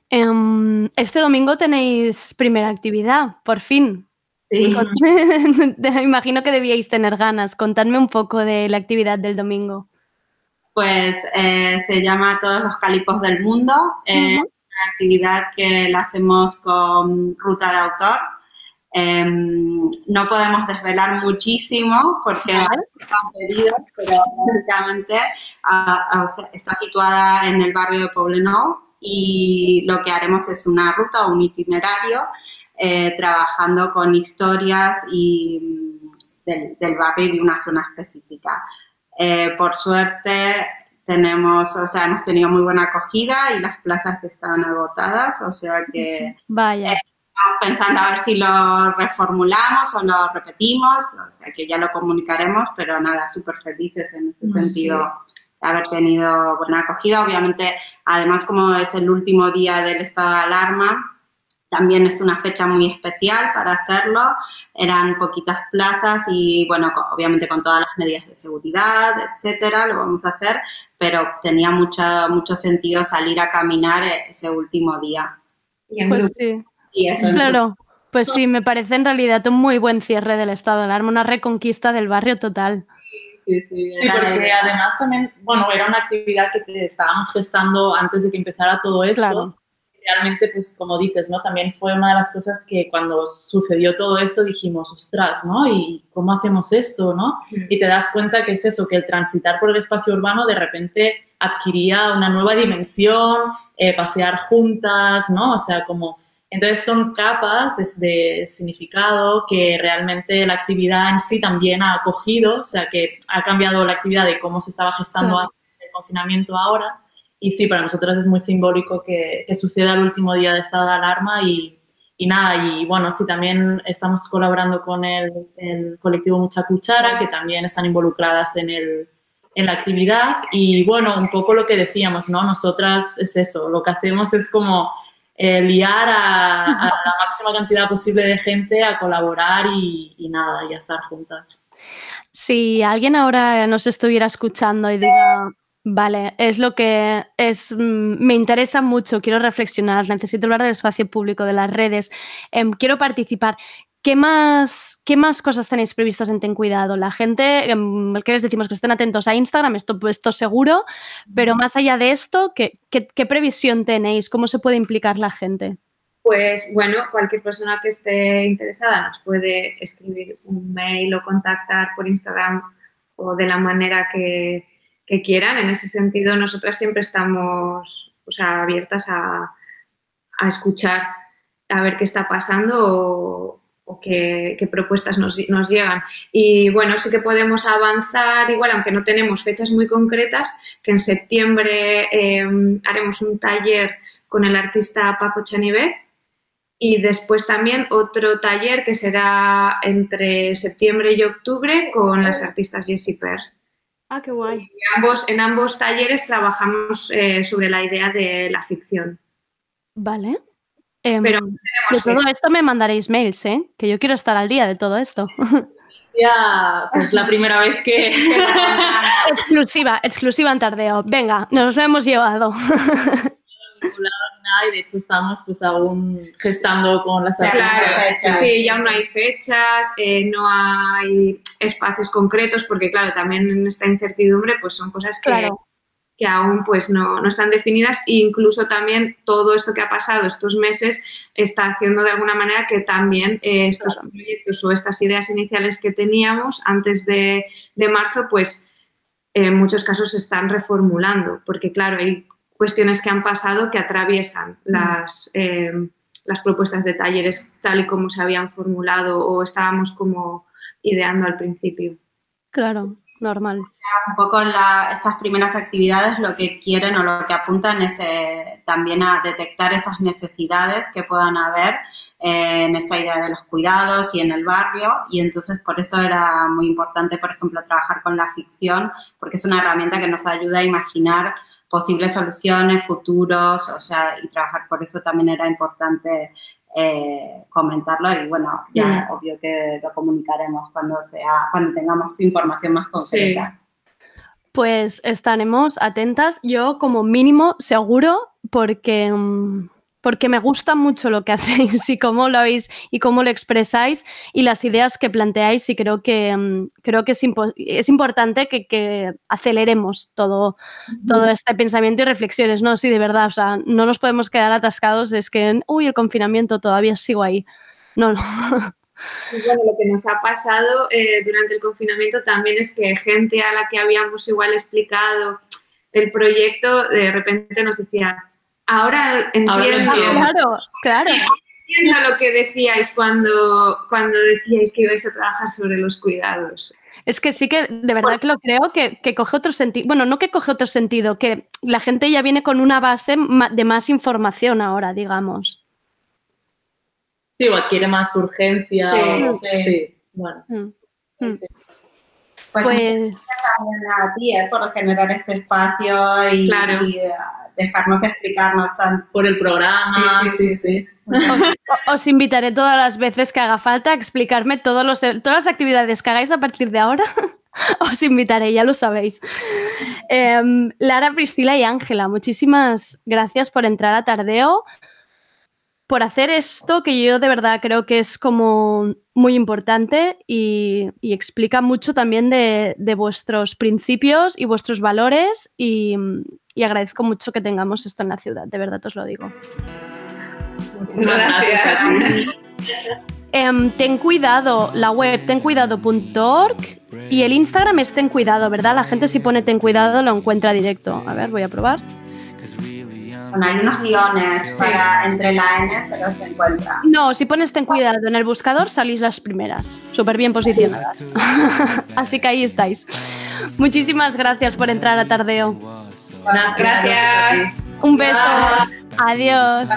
Em, este domingo tenéis primera actividad, por fin. Sí. Imagino que debíais tener ganas. Contadme un poco de la actividad del domingo. Pues eh, se llama Todos los calipos del mundo. Es Ujú. una actividad que la hacemos con ruta de autor. Em, no podemos desvelar muchísimo porque han pedido, pero básicamente ah, ah, está situada en el barrio de Poblenou y lo que haremos es una ruta o un itinerario eh, trabajando con historias y, mm, del, del barrio y de una zona específica. Eh, por suerte tenemos, o sea, hemos tenido muy buena acogida y las plazas están agotadas, o sea que Vaya. Pensando a ver si lo reformulamos o lo repetimos, o sea que ya lo comunicaremos, pero nada, súper felices en ese Sí. sentido de haber tenido buena acogida. Obviamente, además como es el último día del estado de alarma, también es una fecha muy especial para hacerlo. Eran poquitas plazas y, bueno, obviamente con todas las medidas de seguridad, etcétera, lo vamos a hacer, pero tenía mucha, mucho sentido salir a caminar e- ese último día. Pues sí. Sí. Claro. Pues sí, me parece en realidad un muy buen cierre del estado de alarma, una reconquista del barrio total. Sí, sí, Sí, porque además también, bueno, era una actividad que te estábamos gestando antes de que empezara todo esto. Claro. Realmente, pues como dices, ¿no? También fue una de las cosas que cuando sucedió todo esto dijimos, ostras, ¿no? ¿Y cómo hacemos esto, no? Y te das cuenta que es eso, que el transitar por el espacio urbano de repente adquiría una nueva dimensión, eh, pasear juntas, ¿no? O sea, como... Entonces son capas de, de significado que realmente la actividad en sí también ha acogido, o sea, que ha cambiado la actividad de cómo se estaba gestando Claro. antes del confinamiento ahora. Y sí, para nosotros es muy simbólico que, que suceda el último día de estado de alarma y, y nada, y bueno, sí, también estamos colaborando con el, el colectivo Mucha Cuchara, que también están involucradas en, el, en la actividad. Y bueno, un poco lo que decíamos, ¿no? Nosotras es eso, lo que hacemos es como eh, liar a, la máxima cantidad posible de gente a colaborar y, y nada, y a estar juntas. Si alguien ahora nos estuviera escuchando y diga, vale, es lo que es, mm, me interesa mucho, quiero reflexionar, necesito hablar del espacio público, de las redes, em, quiero participar. ¿Qué más, ¿Qué más cosas tenéis previstas en Ten Cuidado? La gente, em, ¿qué les decimos? Que estén atentos a Instagram, esto, esto seguro, pero más allá de esto, ¿qué, qué, qué previsión tenéis? ¿Cómo se puede implicar la gente? Pues bueno, cualquier persona que esté interesada nos puede escribir un mail o contactar por Instagram o de la manera que, que quieran. En ese sentido, nosotras siempre estamos o sea, abiertas a, a escuchar, a ver qué está pasando o, o qué, qué propuestas nos, nos llegan. Y bueno, sí que podemos avanzar, igual, aunque no tenemos fechas muy concretas, que en septiembre eh, haremos un taller con el artista Paco Chanivet y después también otro taller que será entre septiembre y octubre con las artistas Jessie Pers. Ah, qué guay. En ambos, en ambos talleres trabajamos eh, sobre la idea de la ficción. Vale. Em, Pero de todo esto me mandaréis mails, ¿eh? Que yo quiero estar al día de todo esto. Ya, es la primera vez que... exclusiva, exclusiva en tardeo. Venga, nos lo hemos llevado. nada y de hecho estamos pues aún gestando con las Claro, artistas. sí, ya no hay fechas, eh, no hay espacios concretos, porque claro, también en esta incertidumbre pues son cosas que, Claro. Que aún pues no, no están definidas. E incluso también todo esto que ha pasado estos meses está haciendo de alguna manera que también eh, estos proyectos o estas ideas iniciales que teníamos antes de, de marzo pues en muchos casos se están reformulando. Porque claro hay cuestiones que han pasado que atraviesan las, eh, las propuestas de talleres tal y como se habían formulado o estábamos como ideando al principio. Claro, normal. Un poco la- estas primeras actividades lo que quieren o lo que apuntan es eh, también a detectar esas necesidades que puedan haber eh, en esta idea de los cuidados y en el barrio y entonces por eso era muy importante, por ejemplo, trabajar con la ficción porque es una herramienta que nos ayuda a imaginar posibles soluciones, futuros, o sea, y trabajar por eso también era importante eh, comentarlo y bueno, ya Mm. obvio que lo comunicaremos cuando sea, cuando tengamos información más concreta. Pues estaremos atentas, yo como mínimo seguro, porque, mm, porque me gusta mucho lo que hacéis y cómo lo habéis y cómo lo expresáis y las ideas que planteáis y creo que, mm, creo que es, impo- es importante que, que aceleremos todo, todo este pensamiento y reflexiones, ¿no? Sí, de verdad, o sea, no nos podemos quedar atascados, es que, uy, el confinamiento todavía sigo ahí. No, no. Bueno, lo que nos ha pasado eh, durante el confinamiento también es que gente a la que habíamos igual explicado el proyecto, de repente nos decía, ahora entiendo, entiendo. Claro, claro. entiendo lo que decíais cuando, cuando decíais que ibais a trabajar sobre los cuidados. Es que sí que de verdad que lo creo que, que coge otro sentido. Bueno, no que coge otro sentido, que la gente ya viene con una base de más información ahora, digamos. Sí, o adquiere más urgencia. Sí, o- sí. sí, bueno. Mm. Pues, Pues- gracias también a ti eh, por generar este espacio y, Claro. y, eh, dejarnos explicarnos tan... Por el programa, sí, sí. O- Os invitaré todas las veces que haga falta a explicarme todos los, todas las actividades que hagáis a partir de ahora. Os invitaré, ya lo sabéis. Em, Lara, Priscila y Ángela, muchísimas gracias por entrar a Tardeo, por hacer esto que yo de verdad creo que es como muy importante y, y explica mucho también de, de vuestros principios y vuestros valores y, y agradezco mucho que tengamos esto en la ciudad, de verdad os lo digo. Muchísimas gracias. Em, ten cuidado, la web tencuidado.org y el Instagram es ten cuidado, ¿verdad? La gente si pone ten cuidado lo encuentra directo. A ver, voy a probar. Bueno, hay unos guiones para entre la N, pero se encuentra. No, si pones ten cuidado en el buscador salís las primeras, súper bien posicionadas. Así que ahí estáis. Muchísimas gracias por entrar a Tardeo. Gracias. Un beso. Adiós.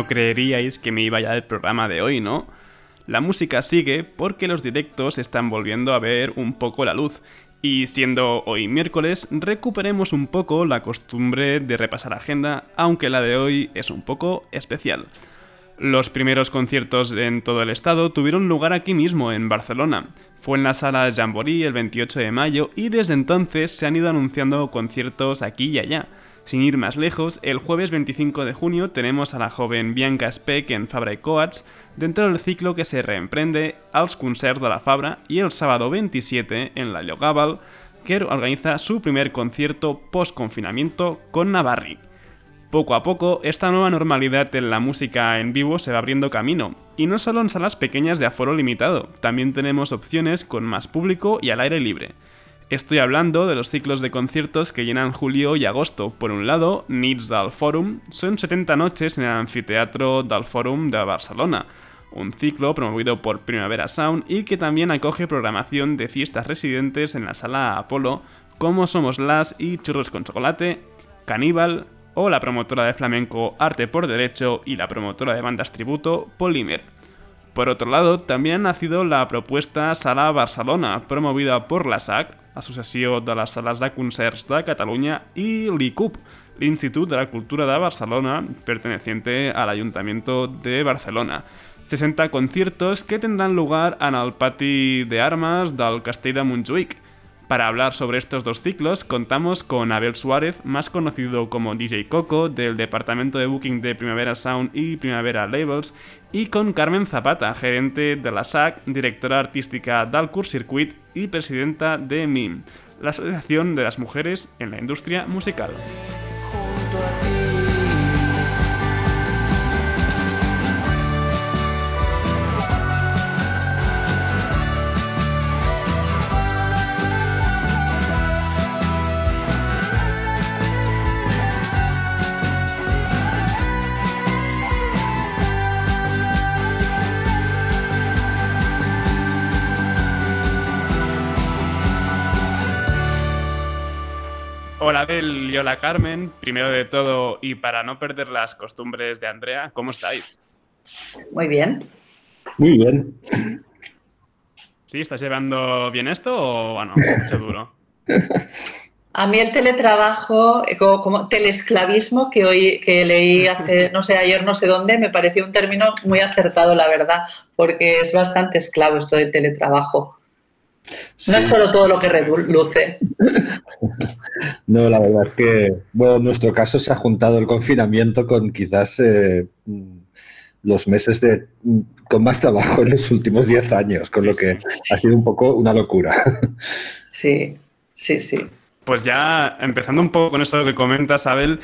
No creeríais que me iba ya del programa de hoy, ¿no? La música sigue porque los directos están volviendo a ver un poco la luz. Y siendo hoy miércoles, recuperemos un poco la costumbre de repasar agenda, aunque la de hoy es un poco especial. Los primeros conciertos en todo el estado tuvieron lugar aquí mismo, en Barcelona. Fue en la sala Jamboree el 28 de mayo y desde entonces se han ido anunciando conciertos aquí y allá. Sin ir más lejos, el jueves 25 de junio tenemos a la joven Bianca Speck en Fabra y Coats dentro del ciclo que se reemprende als concerts de la Fabra y el sábado 27 en la Llogàbal, que organiza su primer concierto post-confinamiento con Navarri. Poco a poco, esta nueva normalidad en la música en vivo se va abriendo camino, y no solo en salas pequeñas de aforo limitado, también tenemos opciones con más público y al aire libre. Estoy hablando de los ciclos de conciertos que llenan julio y agosto. Por un lado, Nits del son 70 noches en el anfiteatro del Fòrum de Barcelona, un ciclo promovido por Primavera Sound y que también acoge programación de fiestas residentes en la sala Apolo, como Somos Las y Churros con Chocolate, Caníbal o la promotora de flamenco Arte por Derecho y la promotora de bandas tributo Polymer. Por otro lado, también ha nacido la propuesta Sala Barcelona, promovida por la SAC, Associació de les Sales de Concerts de Cataluña, y l'ICUP, l'Institut de la Cultura de Barcelona, perteneciente al Ayuntamiento de Barcelona. 60 conciertos que tendrán lugar en el pati de armas del Castell de Montjuïc. Para hablar sobre estos dos ciclos, contamos con Abel Suárez, más conocido como DJ Coco, del departamento de booking de Primavera Sound y Primavera Labels, y con Carmen Zapata, gerente de la SAC, directora artística del Curs Circuit y presidenta de MIM, la Asociación de las Mujeres en la Industria Musical. Hola Abel y hola Carmen. Primero de todo, y para no perder las costumbres de Andrea, ¿cómo estáis? Muy bien. Muy bien. ¿Sí? ¿Estás llevando bien esto o bueno, mucho duro? A mí el teletrabajo, como, como telesclavismo, que hoy que leí hace, no sé, ayer no sé dónde, me pareció un término muy acertado, la verdad, porque es bastante esclavo esto del teletrabajo. No es solo todo lo que reluce. No, la verdad es que, bueno, en nuestro caso se ha juntado el confinamiento con quizás eh, los meses de, con más trabajo en los últimos 10 años, con lo que ha sido un poco una locura. Sí, sí, sí. Pues ya empezando un poco con eso que comentas, Abel,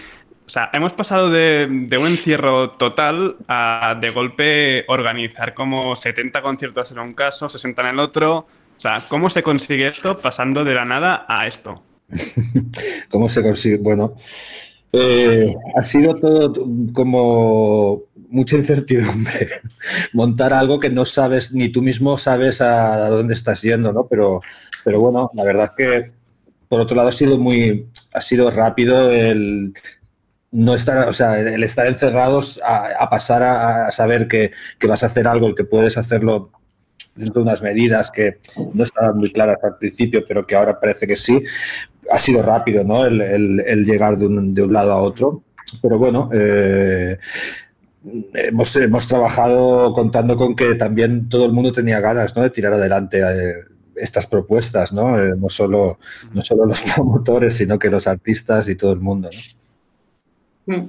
o sea, hemos pasado de, de un encierro total a de golpe organizar como 70 conciertos en un caso, 60 en el otro. O sea, ¿cómo se consigue esto pasando de la nada a esto? ¿Cómo se consigue? Bueno, eh, ha sido todo como mucha incertidumbre. Montar algo que no sabes, ni tú mismo sabes a dónde estás yendo, ¿no? Pero, pero bueno, la verdad es que por otro lado ha sido muy, ha sido rápido el no estar, o sea, el estar encerrados a, pasar a, a saber que, que vas a hacer algo y que puedes hacerlo dentro de unas medidas que no estaban muy claras al principio, pero que ahora parece que sí. Ha sido rápido, ¿no? El, el- llegar de un, de un lado a otro. Pero bueno, eh, hemos, hemos trabajado contando con que también todo el mundo tenía ganas, ¿no? De tirar adelante eh, estas propuestas, ¿no? Eh, no, solo, no solo los promotores, sino que los artistas y todo el mundo. Mm.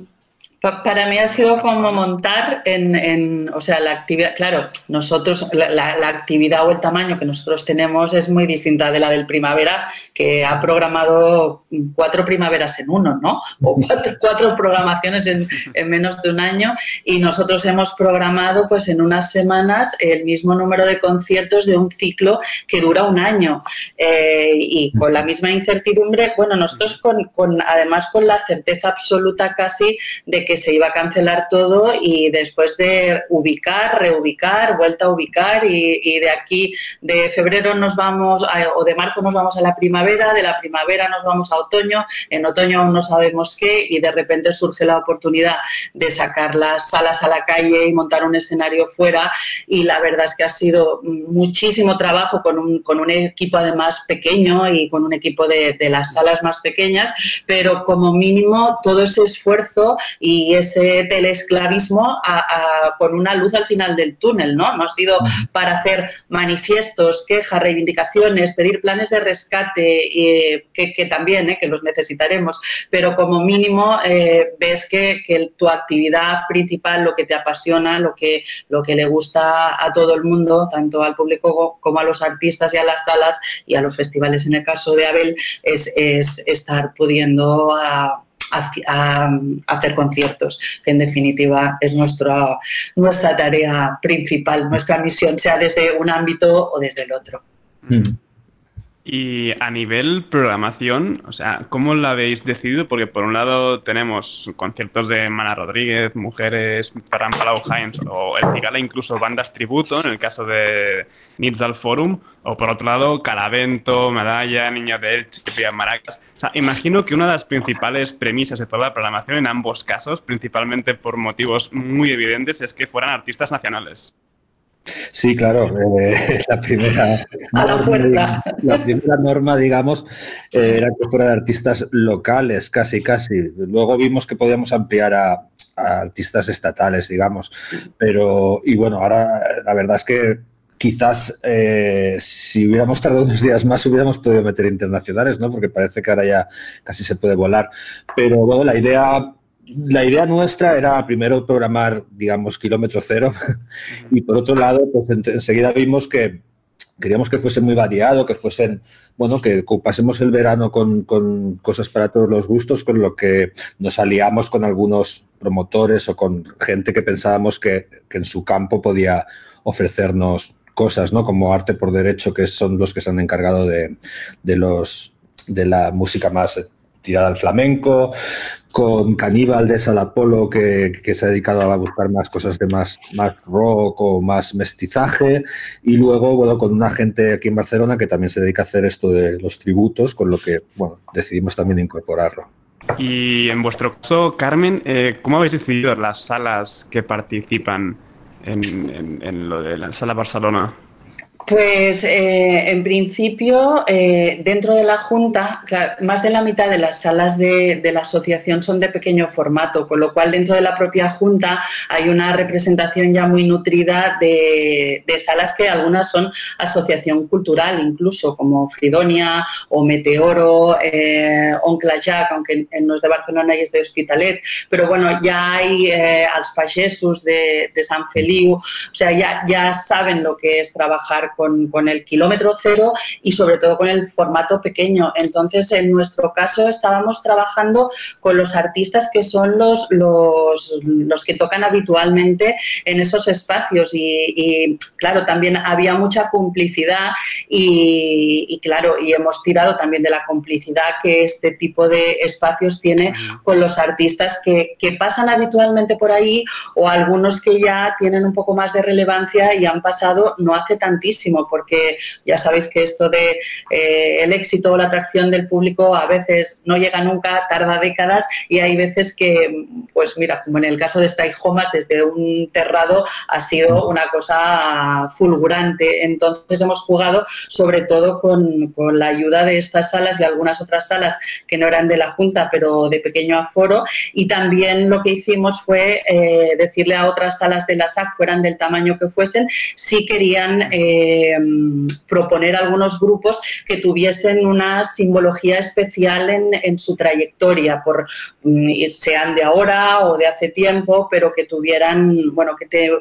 Pa- Para mí ha sido como montar en, o sea, la actividad, claro, nosotros, la, actividad o el tamaño que nosotros tenemos es muy distinta de la del primavera, que ha programado cuatro primaveras en uno, ¿no? O cuatro, cuatro programaciones en, en menos de un año y nosotros hemos programado pues en unas semanas el mismo número de conciertos de un ciclo que dura un año Eh, y con la misma incertidumbre, bueno, nosotros con, con- además con la certeza absoluta casi de que se iba a cancelar todo y después de ubicar, reubicar, vuelta a ubicar y, de aquí, de febrero nos vamos, a- o de marzo nos vamos a la primavera, de la primavera nos vamos a otoño, en otoño aún no sabemos qué y de repente surge la oportunidad de sacar las salas a la calle y montar un escenario fuera y la verdad es que ha sido muchísimo trabajo con un, con un equipo además pequeño y con un equipo de, de las salas más pequeñas, pero como mínimo todo ese esfuerzo y ese teleesclavismo a- a- con una luz al final del túnel, ¿no? No ha sido para hacer manifiestos, quejas, reivindicaciones, pedir planes de rescate, eh, que, que también, eh, que los necesitaremos, pero como mínimo eh, ves que, que tu actividad principal, lo que te apasiona, lo que, lo que le gusta a todo el mundo, tanto al público como a los artistas y a las salas y a los festivales, en el caso de Abel, es, es estar pudiendo a- a- hacer conciertos, que en definitiva es nuestra, nuestra tarea principal, nuestra misión, sea desde un ámbito o desde el otro. Y a nivel programación, o sea, ¿cómo lo habéis decidido? Porque por un lado tenemos conciertos de Mana Rodríguez, Mujeres, Ferran Palau Jaens o El Cigala, incluso bandas tributo, en el caso de Nits del Forum, o por otro lado Calavento, Medalla, Niña de Elche, Pia Maracas. O sea, imagino que una de las principales premisas de toda la programación en ambos casos, principalmente por motivos muy evidentes, es que fueran artistas nacionales. Sí, claro. eh, la primera A la norma, la primera norma, digamos, eh, era que fuera de artistas locales, casi, casi. Luego vimos que podíamos ampliar a, a artistas estatales, digamos. Pero, y bueno, ahora la verdad es que quizás eh, si hubiéramos tardado unos días más hubiéramos podido meter internacionales, ¿no? Porque parece que ahora ya casi se puede volar. Pero bueno, la idea la idea nuestra era primero programar, digamos, kilómetro cero y por otro lado, pues en- enseguida vimos que queríamos que fuese muy variado, que fuesen, bueno, que ocupásemos el verano con, con cosas para todos los gustos, con lo que nos aliamos con algunos promotores o con gente que pensábamos que, que en su campo podía ofrecernos cosas, ¿no? Como Arte por Derecho, que son los que se han encargado de, de los, de la música más tirada al flamenco, con Caníbal de Salapolo, que, que se ha dedicado a buscar más cosas de más, más rock o más mestizaje, y luego, bueno, con una gente aquí en Barcelona que también se dedica a hacer esto de los tributos, con lo que, bueno, decidimos también incorporarlo. Y en vuestro caso, Carmen, eh, ¿cómo habéis decidido las salas que participan en- en lo de la sala Barcelona? Pues eh, en principio, eh, dentro de la Junta, más de la mitad de las salas de, la asociación son de pequeño formato, con lo cual dentro de la propia Junta hay una representación ya muy nutrida de, salas que algunas son asociación cultural, incluso como Fridonia o Meteoro, eh, Oncle Jack, aunque no es de Barcelona y es de Hospitalet, pero bueno, ya hay eh, als Pagesos de, de San Feliu, o sea, ya, ya saben lo que es trabajar con, con el kilómetro cero y sobre todo con el formato pequeño. Entonces, en nuestro caso, estábamos trabajando con los artistas que son los, los, los que tocan habitualmente en esos espacios y, y, claro, también había mucha complicidad y, y, claro, y hemos tirado también de la complicidad que este tipo de espacios tiene con los artistas que, que pasan habitualmente por ahí o algunos que ya tienen un poco más de relevancia y han pasado no hace tantísimo, porque ya sabéis que esto de eh, el éxito o la atracción del público a veces no llega nunca, tarda décadas y hay veces que, pues mira, como en el caso de Stay Homas, desde un terrado ha sido una cosa fulgurante. Entonces hemos jugado sobre todo con, con la ayuda de estas salas y algunas otras salas que no eran de la Junta, pero de pequeño aforo. Y también lo que hicimos fue eh, decirle a otras salas de la SAC, fueran del tamaño que fuesen, si querían eh, proponer algunos grupos que tuviesen una simbología especial en, en su trayectoria, por mm, sean de ahora o de hace tiempo, pero que tuvieran, bueno, que, te,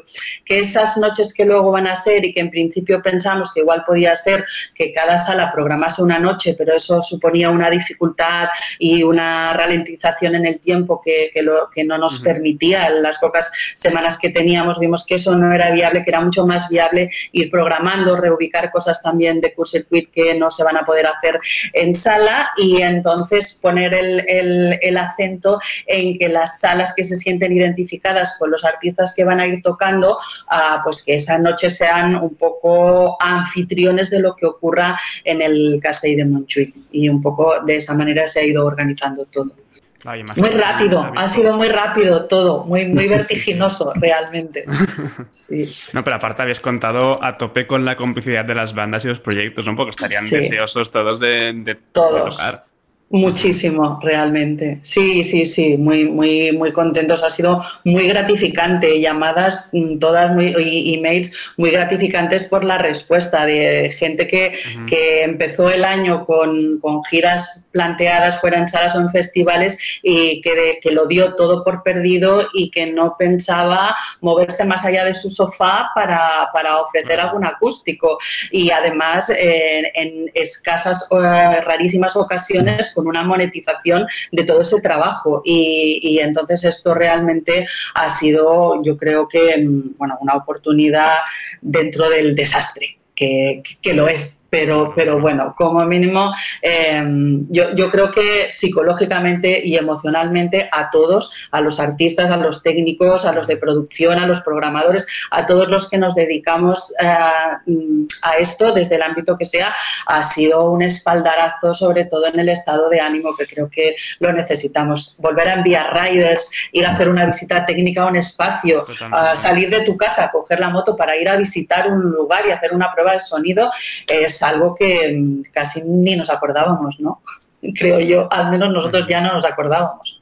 que esas noches que luego van a ser y que en principio pensamos que igual podía ser que cada sala programase una noche, pero eso suponía una dificultad y una ralentización en el tiempo que, que, lo, que no nos permitía. En las pocas semanas que teníamos vimos que eso no era viable, que era mucho más viable ir programando reubicar cosas también de Court Circuit que no se van a poder hacer en sala y entonces poner el, el- el acento en que las salas que se sienten identificadas con los artistas que van a ir tocando, ah, pues que esa noche sean un poco anfitriones de lo que ocurra en el Castell de Montjuic y un poco de esa manera se ha ido organizando todo. Claro, Muy rápido, ha sido muy rápido todo, muy, muy vertiginoso realmente. Sí. No, pero aparte habéis contado a tope con la complicidad de las bandas y los proyectos, ¿no? Porque estarían Sí. deseosos todos de, de- de Todos. tocar. Muchísimo, realmente. Sí, sí, sí, muy, muy, muy contentos. Ha sido muy gratificante. Llamadas mm, todas muy, y emails muy gratificantes por la respuesta de gente que, que empezó el año con, con giras planteadas fuera en salas o en festivales y que, que lo dio todo por perdido y que no pensaba moverse más allá de su sofá para, para ofrecer algún acústico. Y además, eh, en escasas, eh, rarísimas ocasiones, con una monetización de todo ese trabajo. Y, y entonces esto realmente ha sido, yo creo que, mm, bueno, una oportunidad dentro del desastre. Que, que lo es, pero, pero bueno, como mínimo, eh, yo, yo creo que psicológicamente y emocionalmente a todos, a los artistas, a los técnicos, a los de producción, a los programadores, a todos los que nos dedicamos eh, a esto desde el ámbito que sea, ha sido un espaldarazo, sobre todo en el estado de ánimo que creo que lo necesitamos. Volver a enviar riders, ir a hacer una visita técnica a un espacio, a salir de tu casa, coger la moto para ir a visitar un lugar y hacer una prueba de sonido, es algo que mm, casi ni nos acordábamos, ¿no? Creo yo, al menos nosotros ya no nos acordábamos.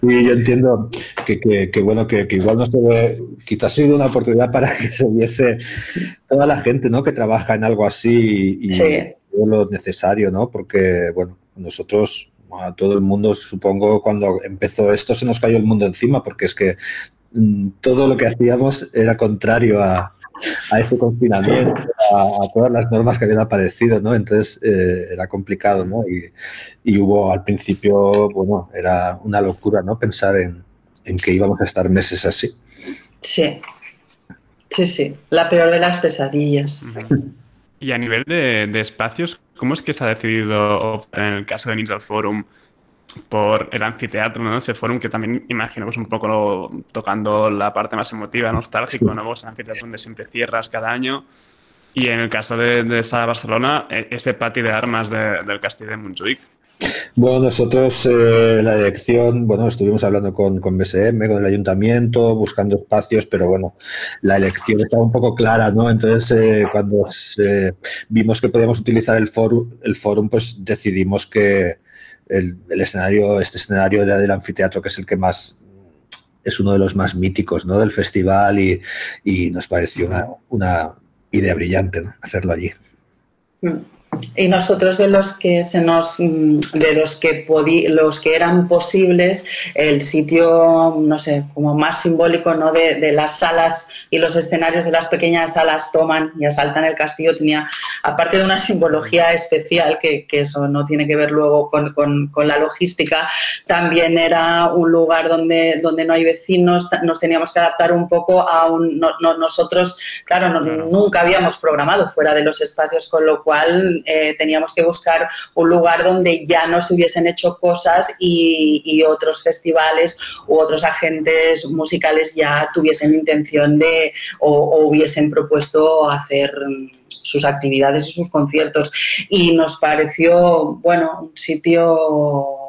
Sí, yo entiendo que, que- que, bueno, que, que igual no se ve, quizás ha sido una oportunidad para que se viese toda la gente, ¿no? Que trabaja en algo así y, y Sí. lo necesario, ¿no? Porque, bueno, nosotros, a todo el mundo, supongo, cuando empezó esto se nos cayó el mundo encima, porque es que mm, todo lo que hacíamos era contrario a, a este confinamiento, a, a todas las normas que habían aparecido, ¿no? Entonces eh, era complicado, ¿no? Y, y hubo al principio, bueno, era una locura, ¿no? Pensar en, en que íbamos a estar meses así. Sí, sí, sí, la peor de las pesadillas. Y a nivel de, de espacios, ¿cómo es que se ha decidido optar en el caso de Ninja Forum por el anfiteatro, ¿no? Ese forum que también imagino que es un poco lo- tocando la parte más emotiva, nostálgico, ¿no? Pues el anfiteatro donde siempre cierras cada año. Y en el caso de, de Sala Barcelona, e- ese patio de armas de- del Castillo de Montjuic. Bueno, nosotros eh, la elección, bueno, estuvimos hablando con, con BSM, con el ayuntamiento, buscando espacios, pero bueno, la elección estaba un poco clara, ¿no? Entonces, eh, cuando se- vimos que podíamos utilizar el fórum, el fórum, pues decidimos que el, el escenario, este escenario de- del anfiteatro, que es el que más es uno de los más míticos, ¿no? Del festival y, y nos pareció una, una idea brillante, ¿no? Hacerlo allí. Mm. Y nosotros de los que se nos mm, de los que los que eran posibles, el sitio, no sé, como más simbólico ¿no? de, de las salas y los escenarios de las pequeñas salas toman y asaltan el castillo, tenía, aparte de una simbología especial, que, que eso no tiene que ver luego con, con- con la logística, también era un lugar donde, donde no hay vecinos, nos teníamos que adaptar un poco a un, no- no- nosotros, claro, no- nunca habíamos programado fuera de los espacios, con lo cual eh, teníamos que buscar un lugar donde ya no se hubiesen hecho cosas y, otros festivales u otros agentes musicales ya tuviesen intención de o, o hubiesen propuesto hacer mm, sus actividades y sus conciertos. Y nos pareció, bueno, un sitio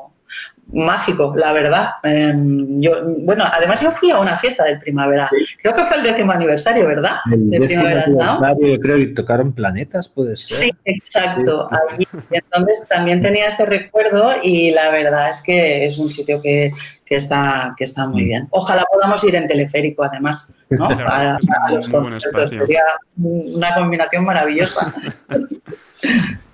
mágico, la verdad. Eh, yo, bueno, además yo fui a una fiesta del primavera. Creo que fue el décimo aniversario, ¿verdad? El de décimo Primavera Sound. aniversario, yo creo, y tocaron planetas, puede ser. Sí, exacto. Allí. Y Entonces también tenía ese recuerdo y la verdad es que es un sitio que, que está, que está muy bien. Ojalá podamos ir en teleférico, además, ¿no? A, que los muy buen conciertos. espacio. Sería una combinación maravillosa.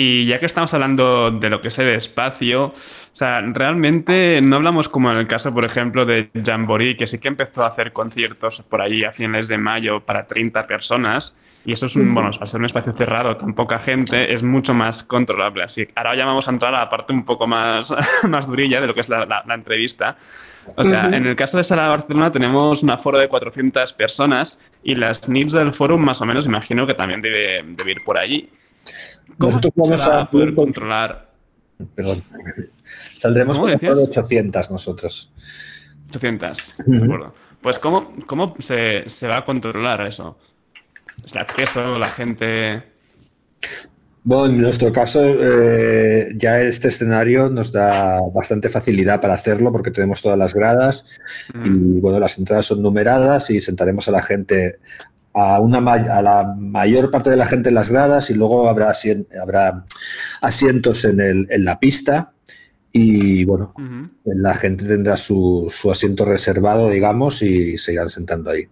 Y ya que estamos hablando de lo que es el espacio, o sea, realmente no hablamos como en el caso, por ejemplo, de Jamboree, que sí que empezó a hacer conciertos por ahí a finales de mayo para 30 personas. Y eso es un, bueno, al ser un espacio cerrado, tan poca gente, es mucho más controlable. Así que ahora ya vamos a entrar a la parte un poco más, más durilla de lo que es la, la- la entrevista. O sea, en el caso de Sala Barcelona tenemos un aforo de 400 personas Y las needs del forum, más o menos, imagino que también debe, debe ir por allí. ¿Cómo Nosotros vamos a poder controlar? Perdón. Saldremos ¿Cómo con decías? de 800 nosotros. 800, de acuerdo. Pues, ¿cómo, cómo se, se va a controlar eso? El acceso, la gente. Bueno, en nuestro caso, eh, ya este escenario nos da bastante facilidad para hacerlo porque tenemos todas las gradas y bueno, las entradas son numeradas y sentaremos a la gente, a, una, ma- a la mayor parte de la gente en las gradas y luego habrá, asien- habrá asientos en, el- en la pista y bueno, la gente tendrá su, su asiento reservado, digamos, y se irán sentando ahí.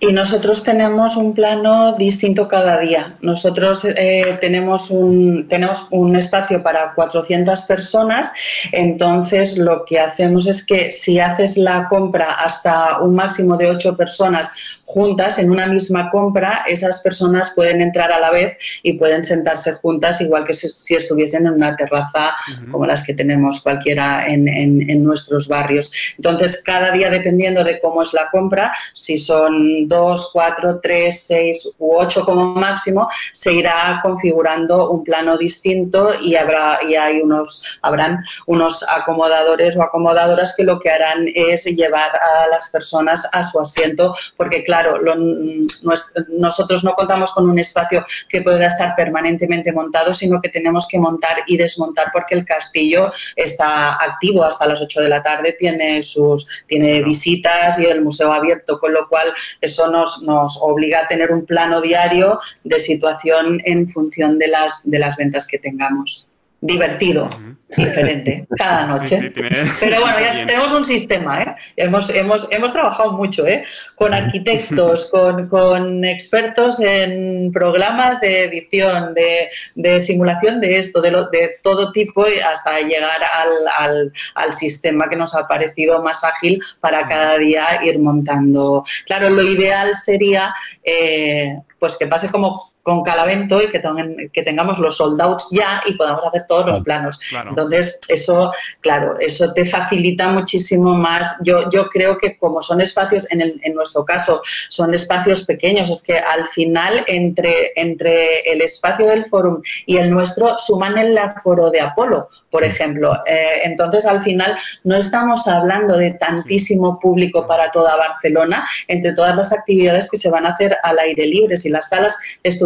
Y nosotros tenemos un plano distinto cada día. Nosotros eh, tenemos, un, tenemos un espacio para 400 personas, entonces lo que hacemos es que si haces la compra hasta un máximo de 8 personas juntas en una misma compra, esas personas pueden entrar a la vez y pueden sentarse juntas, igual que si, si estuviesen en una terraza como las que tenemos cualquiera en, en- en nuestros barrios. Entonces, cada día, dependiendo de cómo es la compra, si son dos, cuatro, tres, seis u ocho como máximo, se irá configurando un plano distinto y habrá y hay unos habrán unos acomodadores o acomodadoras que lo que harán es llevar a las personas a su asiento, porque claro, lo- nues- nosotros no contamos con un espacio que pueda estar permanentemente montado, sino que tenemos que montar y desmontar porque el castillo está activo hasta las 8 de la tarde, tiene sus tiene visitas y el museo abierto, con lo cual eso nos, nos obliga a tener un plano diario de situación en función de las, de las ventas que tengamos. Divertido, diferente, cada noche. Sí, sí, tiene- Pero bueno, ya Bien. tenemos un sistema, ¿eh? Hemos, hemos, hemos trabajado mucho, ¿eh? Con arquitectos, con, con expertos en programas de edición, de, de simulación de esto, de, lo- de todo tipo, y hasta llegar al, al- al sistema que nos ha parecido más ágil para cada día ir montando. Claro, lo ideal sería eh, pues que pase como con Calavento y que, tengan- que tengamos los sold outs ya y podamos hacer todos los planos. Claro. Entonces, eso, claro, eso te facilita muchísimo más. Yo, yo creo que como son espacios, en, el- en nuestro caso, son espacios pequeños, es que al final entre, entre el espacio del forum y el nuestro suman el aforo de Apolo, por ejemplo. Eh, entonces, al final, no estamos hablando de tantísimo público para toda Barcelona, entre todas las actividades que se van a hacer al aire libre. Si las salas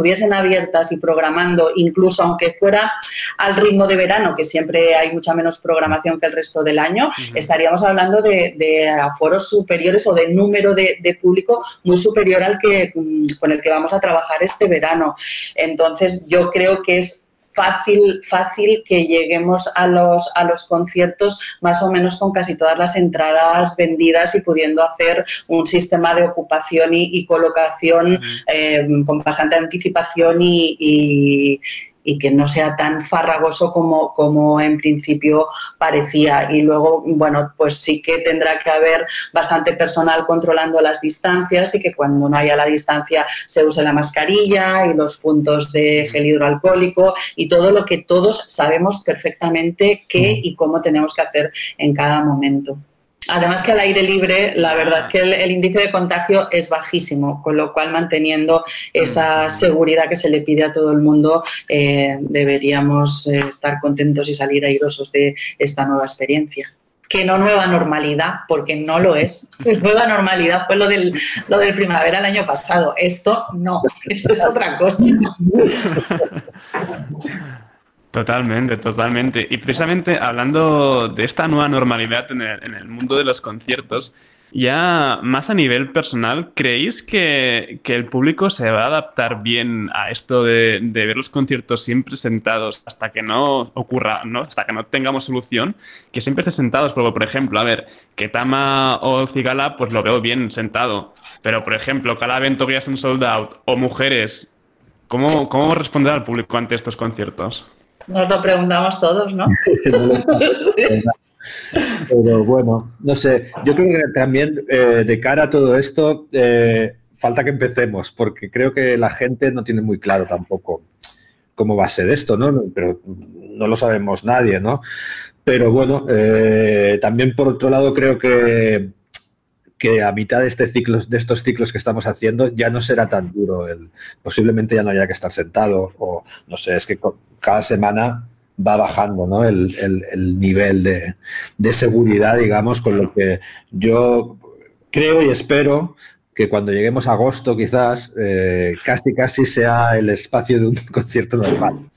estuviesen abiertas y programando, incluso aunque fuera al ritmo de verano, que siempre hay mucha menos programación que el resto del año, estaríamos hablando de, de aforos superiores o de número de, de público muy superior al que mm, con el que vamos a trabajar este verano. Entonces, yo creo que es fácil, fácil que lleguemos a los, a los conciertos más o menos con casi todas las entradas vendidas y pudiendo hacer un sistema de ocupación y, y colocación eh, con bastante anticipación y, y- y que no sea tan farragoso como, como en principio parecía. Y luego, bueno, pues sí que tendrá que haber bastante personal controlando las distancias y que cuando no haya la distancia se use la mascarilla y los puntos de gel hidroalcohólico y todo lo que todos sabemos perfectamente qué y cómo tenemos que hacer en cada momento. Además que al aire libre, la verdad es que el, el índice de contagio es bajísimo, con lo cual manteniendo esa seguridad que se le pide a todo el mundo, eh, deberíamos eh, estar contentos y salir airosos de esta nueva experiencia. Que no nueva normalidad, porque no lo es. Nueva normalidad fue lo del, lo del primavera el año pasado. Esto no, esto es otra cosa. Totalmente, totalmente. Y precisamente hablando de esta nueva normalidad en el, en el mundo de los conciertos, ya más a nivel personal, ¿creéis que, el público se va a adaptar bien a esto de, de ver los conciertos siempre sentados hasta que no ocurra, ¿no? hasta que no tengamos solución? Que siempre esté sentados, porque por ejemplo, a ver, que Tama o Cigala, pues lo veo bien sentado. Pero por ejemplo, cada evento que ya es un sold out o mujeres, ¿cómo, cómo responder al público ante estos conciertos? Nos lo preguntamos todos, ¿no? Pero bueno, no sé, yo creo que también eh, de cara a todo esto, eh, falta que empecemos, porque creo que la gente no tiene muy claro tampoco cómo va a ser esto, ¿no? Pero no lo sabemos nadie, ¿no? Pero bueno, eh, también por otro lado creo que que a mitad de, este ciclo, de estos ciclos que estamos haciendo ya no será tan duro. El, posiblemente ya no haya que estar sentado o no sé, es que cada semana va bajando ¿no? el, el, el nivel de, de, seguridad, digamos, con lo que yo creo y espero que cuando lleguemos a agosto quizás eh, casi casi sea el espacio de un concierto normal.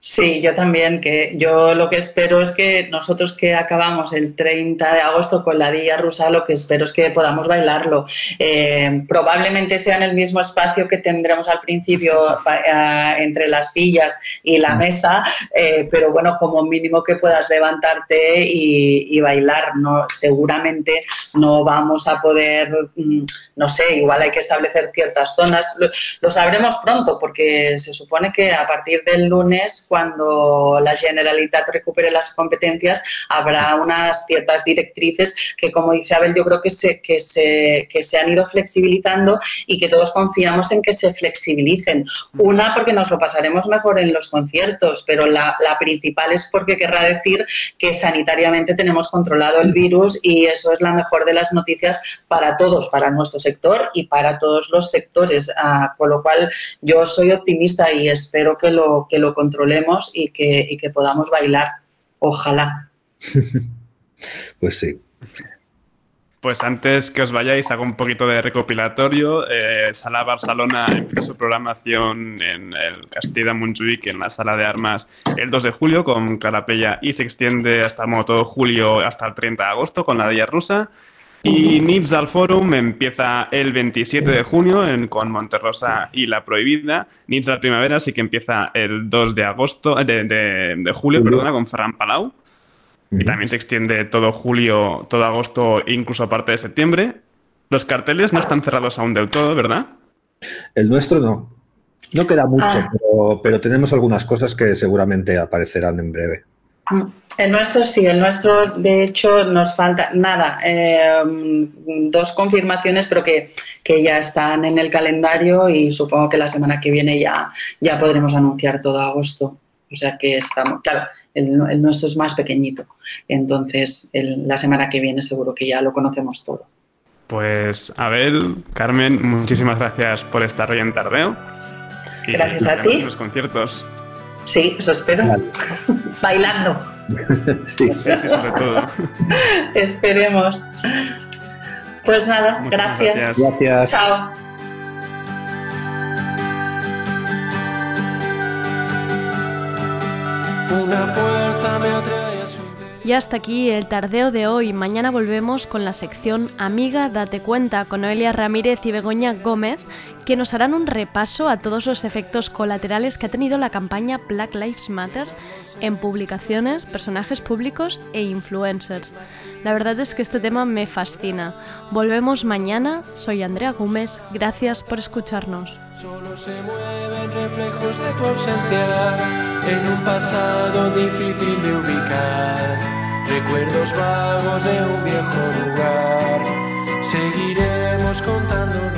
Sí, yo también, que yo lo que espero es que nosotros que acabamos el 30 de agosto con la Día Rusa, lo que espero es que podamos bailarlo. Eh, probablemente sea en el mismo espacio que tendremos al principio eh, entre las sillas y la mesa, eh, pero bueno, como mínimo que puedas levantarte y, y, bailar. No, seguramente no vamos a poder, mm, no sé, igual hay que establecer ciertas zonas. Lo, lo sabremos pronto porque se supone que a partir del lunes cuando la Generalitat recupere las competencias, habrá unas ciertas directrices que, como dice Abel, yo creo que se, que se, que se han ido flexibilizando y que todos confiamos en que se flexibilicen. Una, porque nos lo pasaremos mejor en los conciertos, pero la, la principal es porque querrá decir que sanitariamente tenemos controlado el virus y eso es la mejor de las noticias para todos, para nuestro sector y para todos los sectores. Ah, con lo cual, yo soy optimista y espero que lo, que lo controlemos y que, y que podamos bailar. Ojalá. pues sí. Pues antes que os vayáis, hago un poquito de recopilatorio. Eh, Sala Barcelona empieza su programación en el Castilla de Montjuic, en la sala de armas, el 2 de julio con Carapella y se extiende hasta todo julio, hasta el 30 de agosto con la Día Rusa. Y Nits del Forum empieza el 27 de junio en, con Monterrosa y La Prohibida. Nits de la Primavera sí que empieza el 2 de agosto, de, de, de julio, perdona, con Ferran Palau. Y también se extiende todo julio, todo agosto, incluso parte de septiembre. Los carteles no están cerrados aún del todo, ¿verdad? El nuestro no. No queda mucho, Ah. pero, pero tenemos algunas cosas que seguramente aparecerán en breve. El nuestro sí, el nuestro de hecho nos falta nada, eh, dos confirmaciones pero que, que, ya están en el calendario y supongo que la semana que viene ya, ya podremos anunciar todo agosto. O sea que estamos, claro, el, el nuestro es más pequeñito, entonces el, la semana que viene seguro que ya lo conocemos todo. Pues Abel, Carmen, muchísimas gracias por estar hoy en Tardeo. Y gracias a ti. Los conciertos. Sí, eso espero. Vale. Bailando. sí. sí, sí, sobre todo. Esperemos. Pues nada, gracias. gracias. Gracias. Chao. Una fuerza me atrae y hasta aquí el tardeo de hoy. Mañana volvemos con la sección Amiga, date cuenta con Noelia Ramírez y Begoña Gómez, que nos harán un repaso a todos los efectos colaterales que ha tenido la campaña Black Lives Matter en publicaciones, personajes públicos e influencers. La verdad es que este tema me fascina. Volvemos mañana. Soy Andrea Gómez. Gracias por escucharnos. Solo se mueven reflejos de tu ausencia en un pasado difícil de ubicar. Recuerdos vagos de un viejo lugar. Seguiremos contando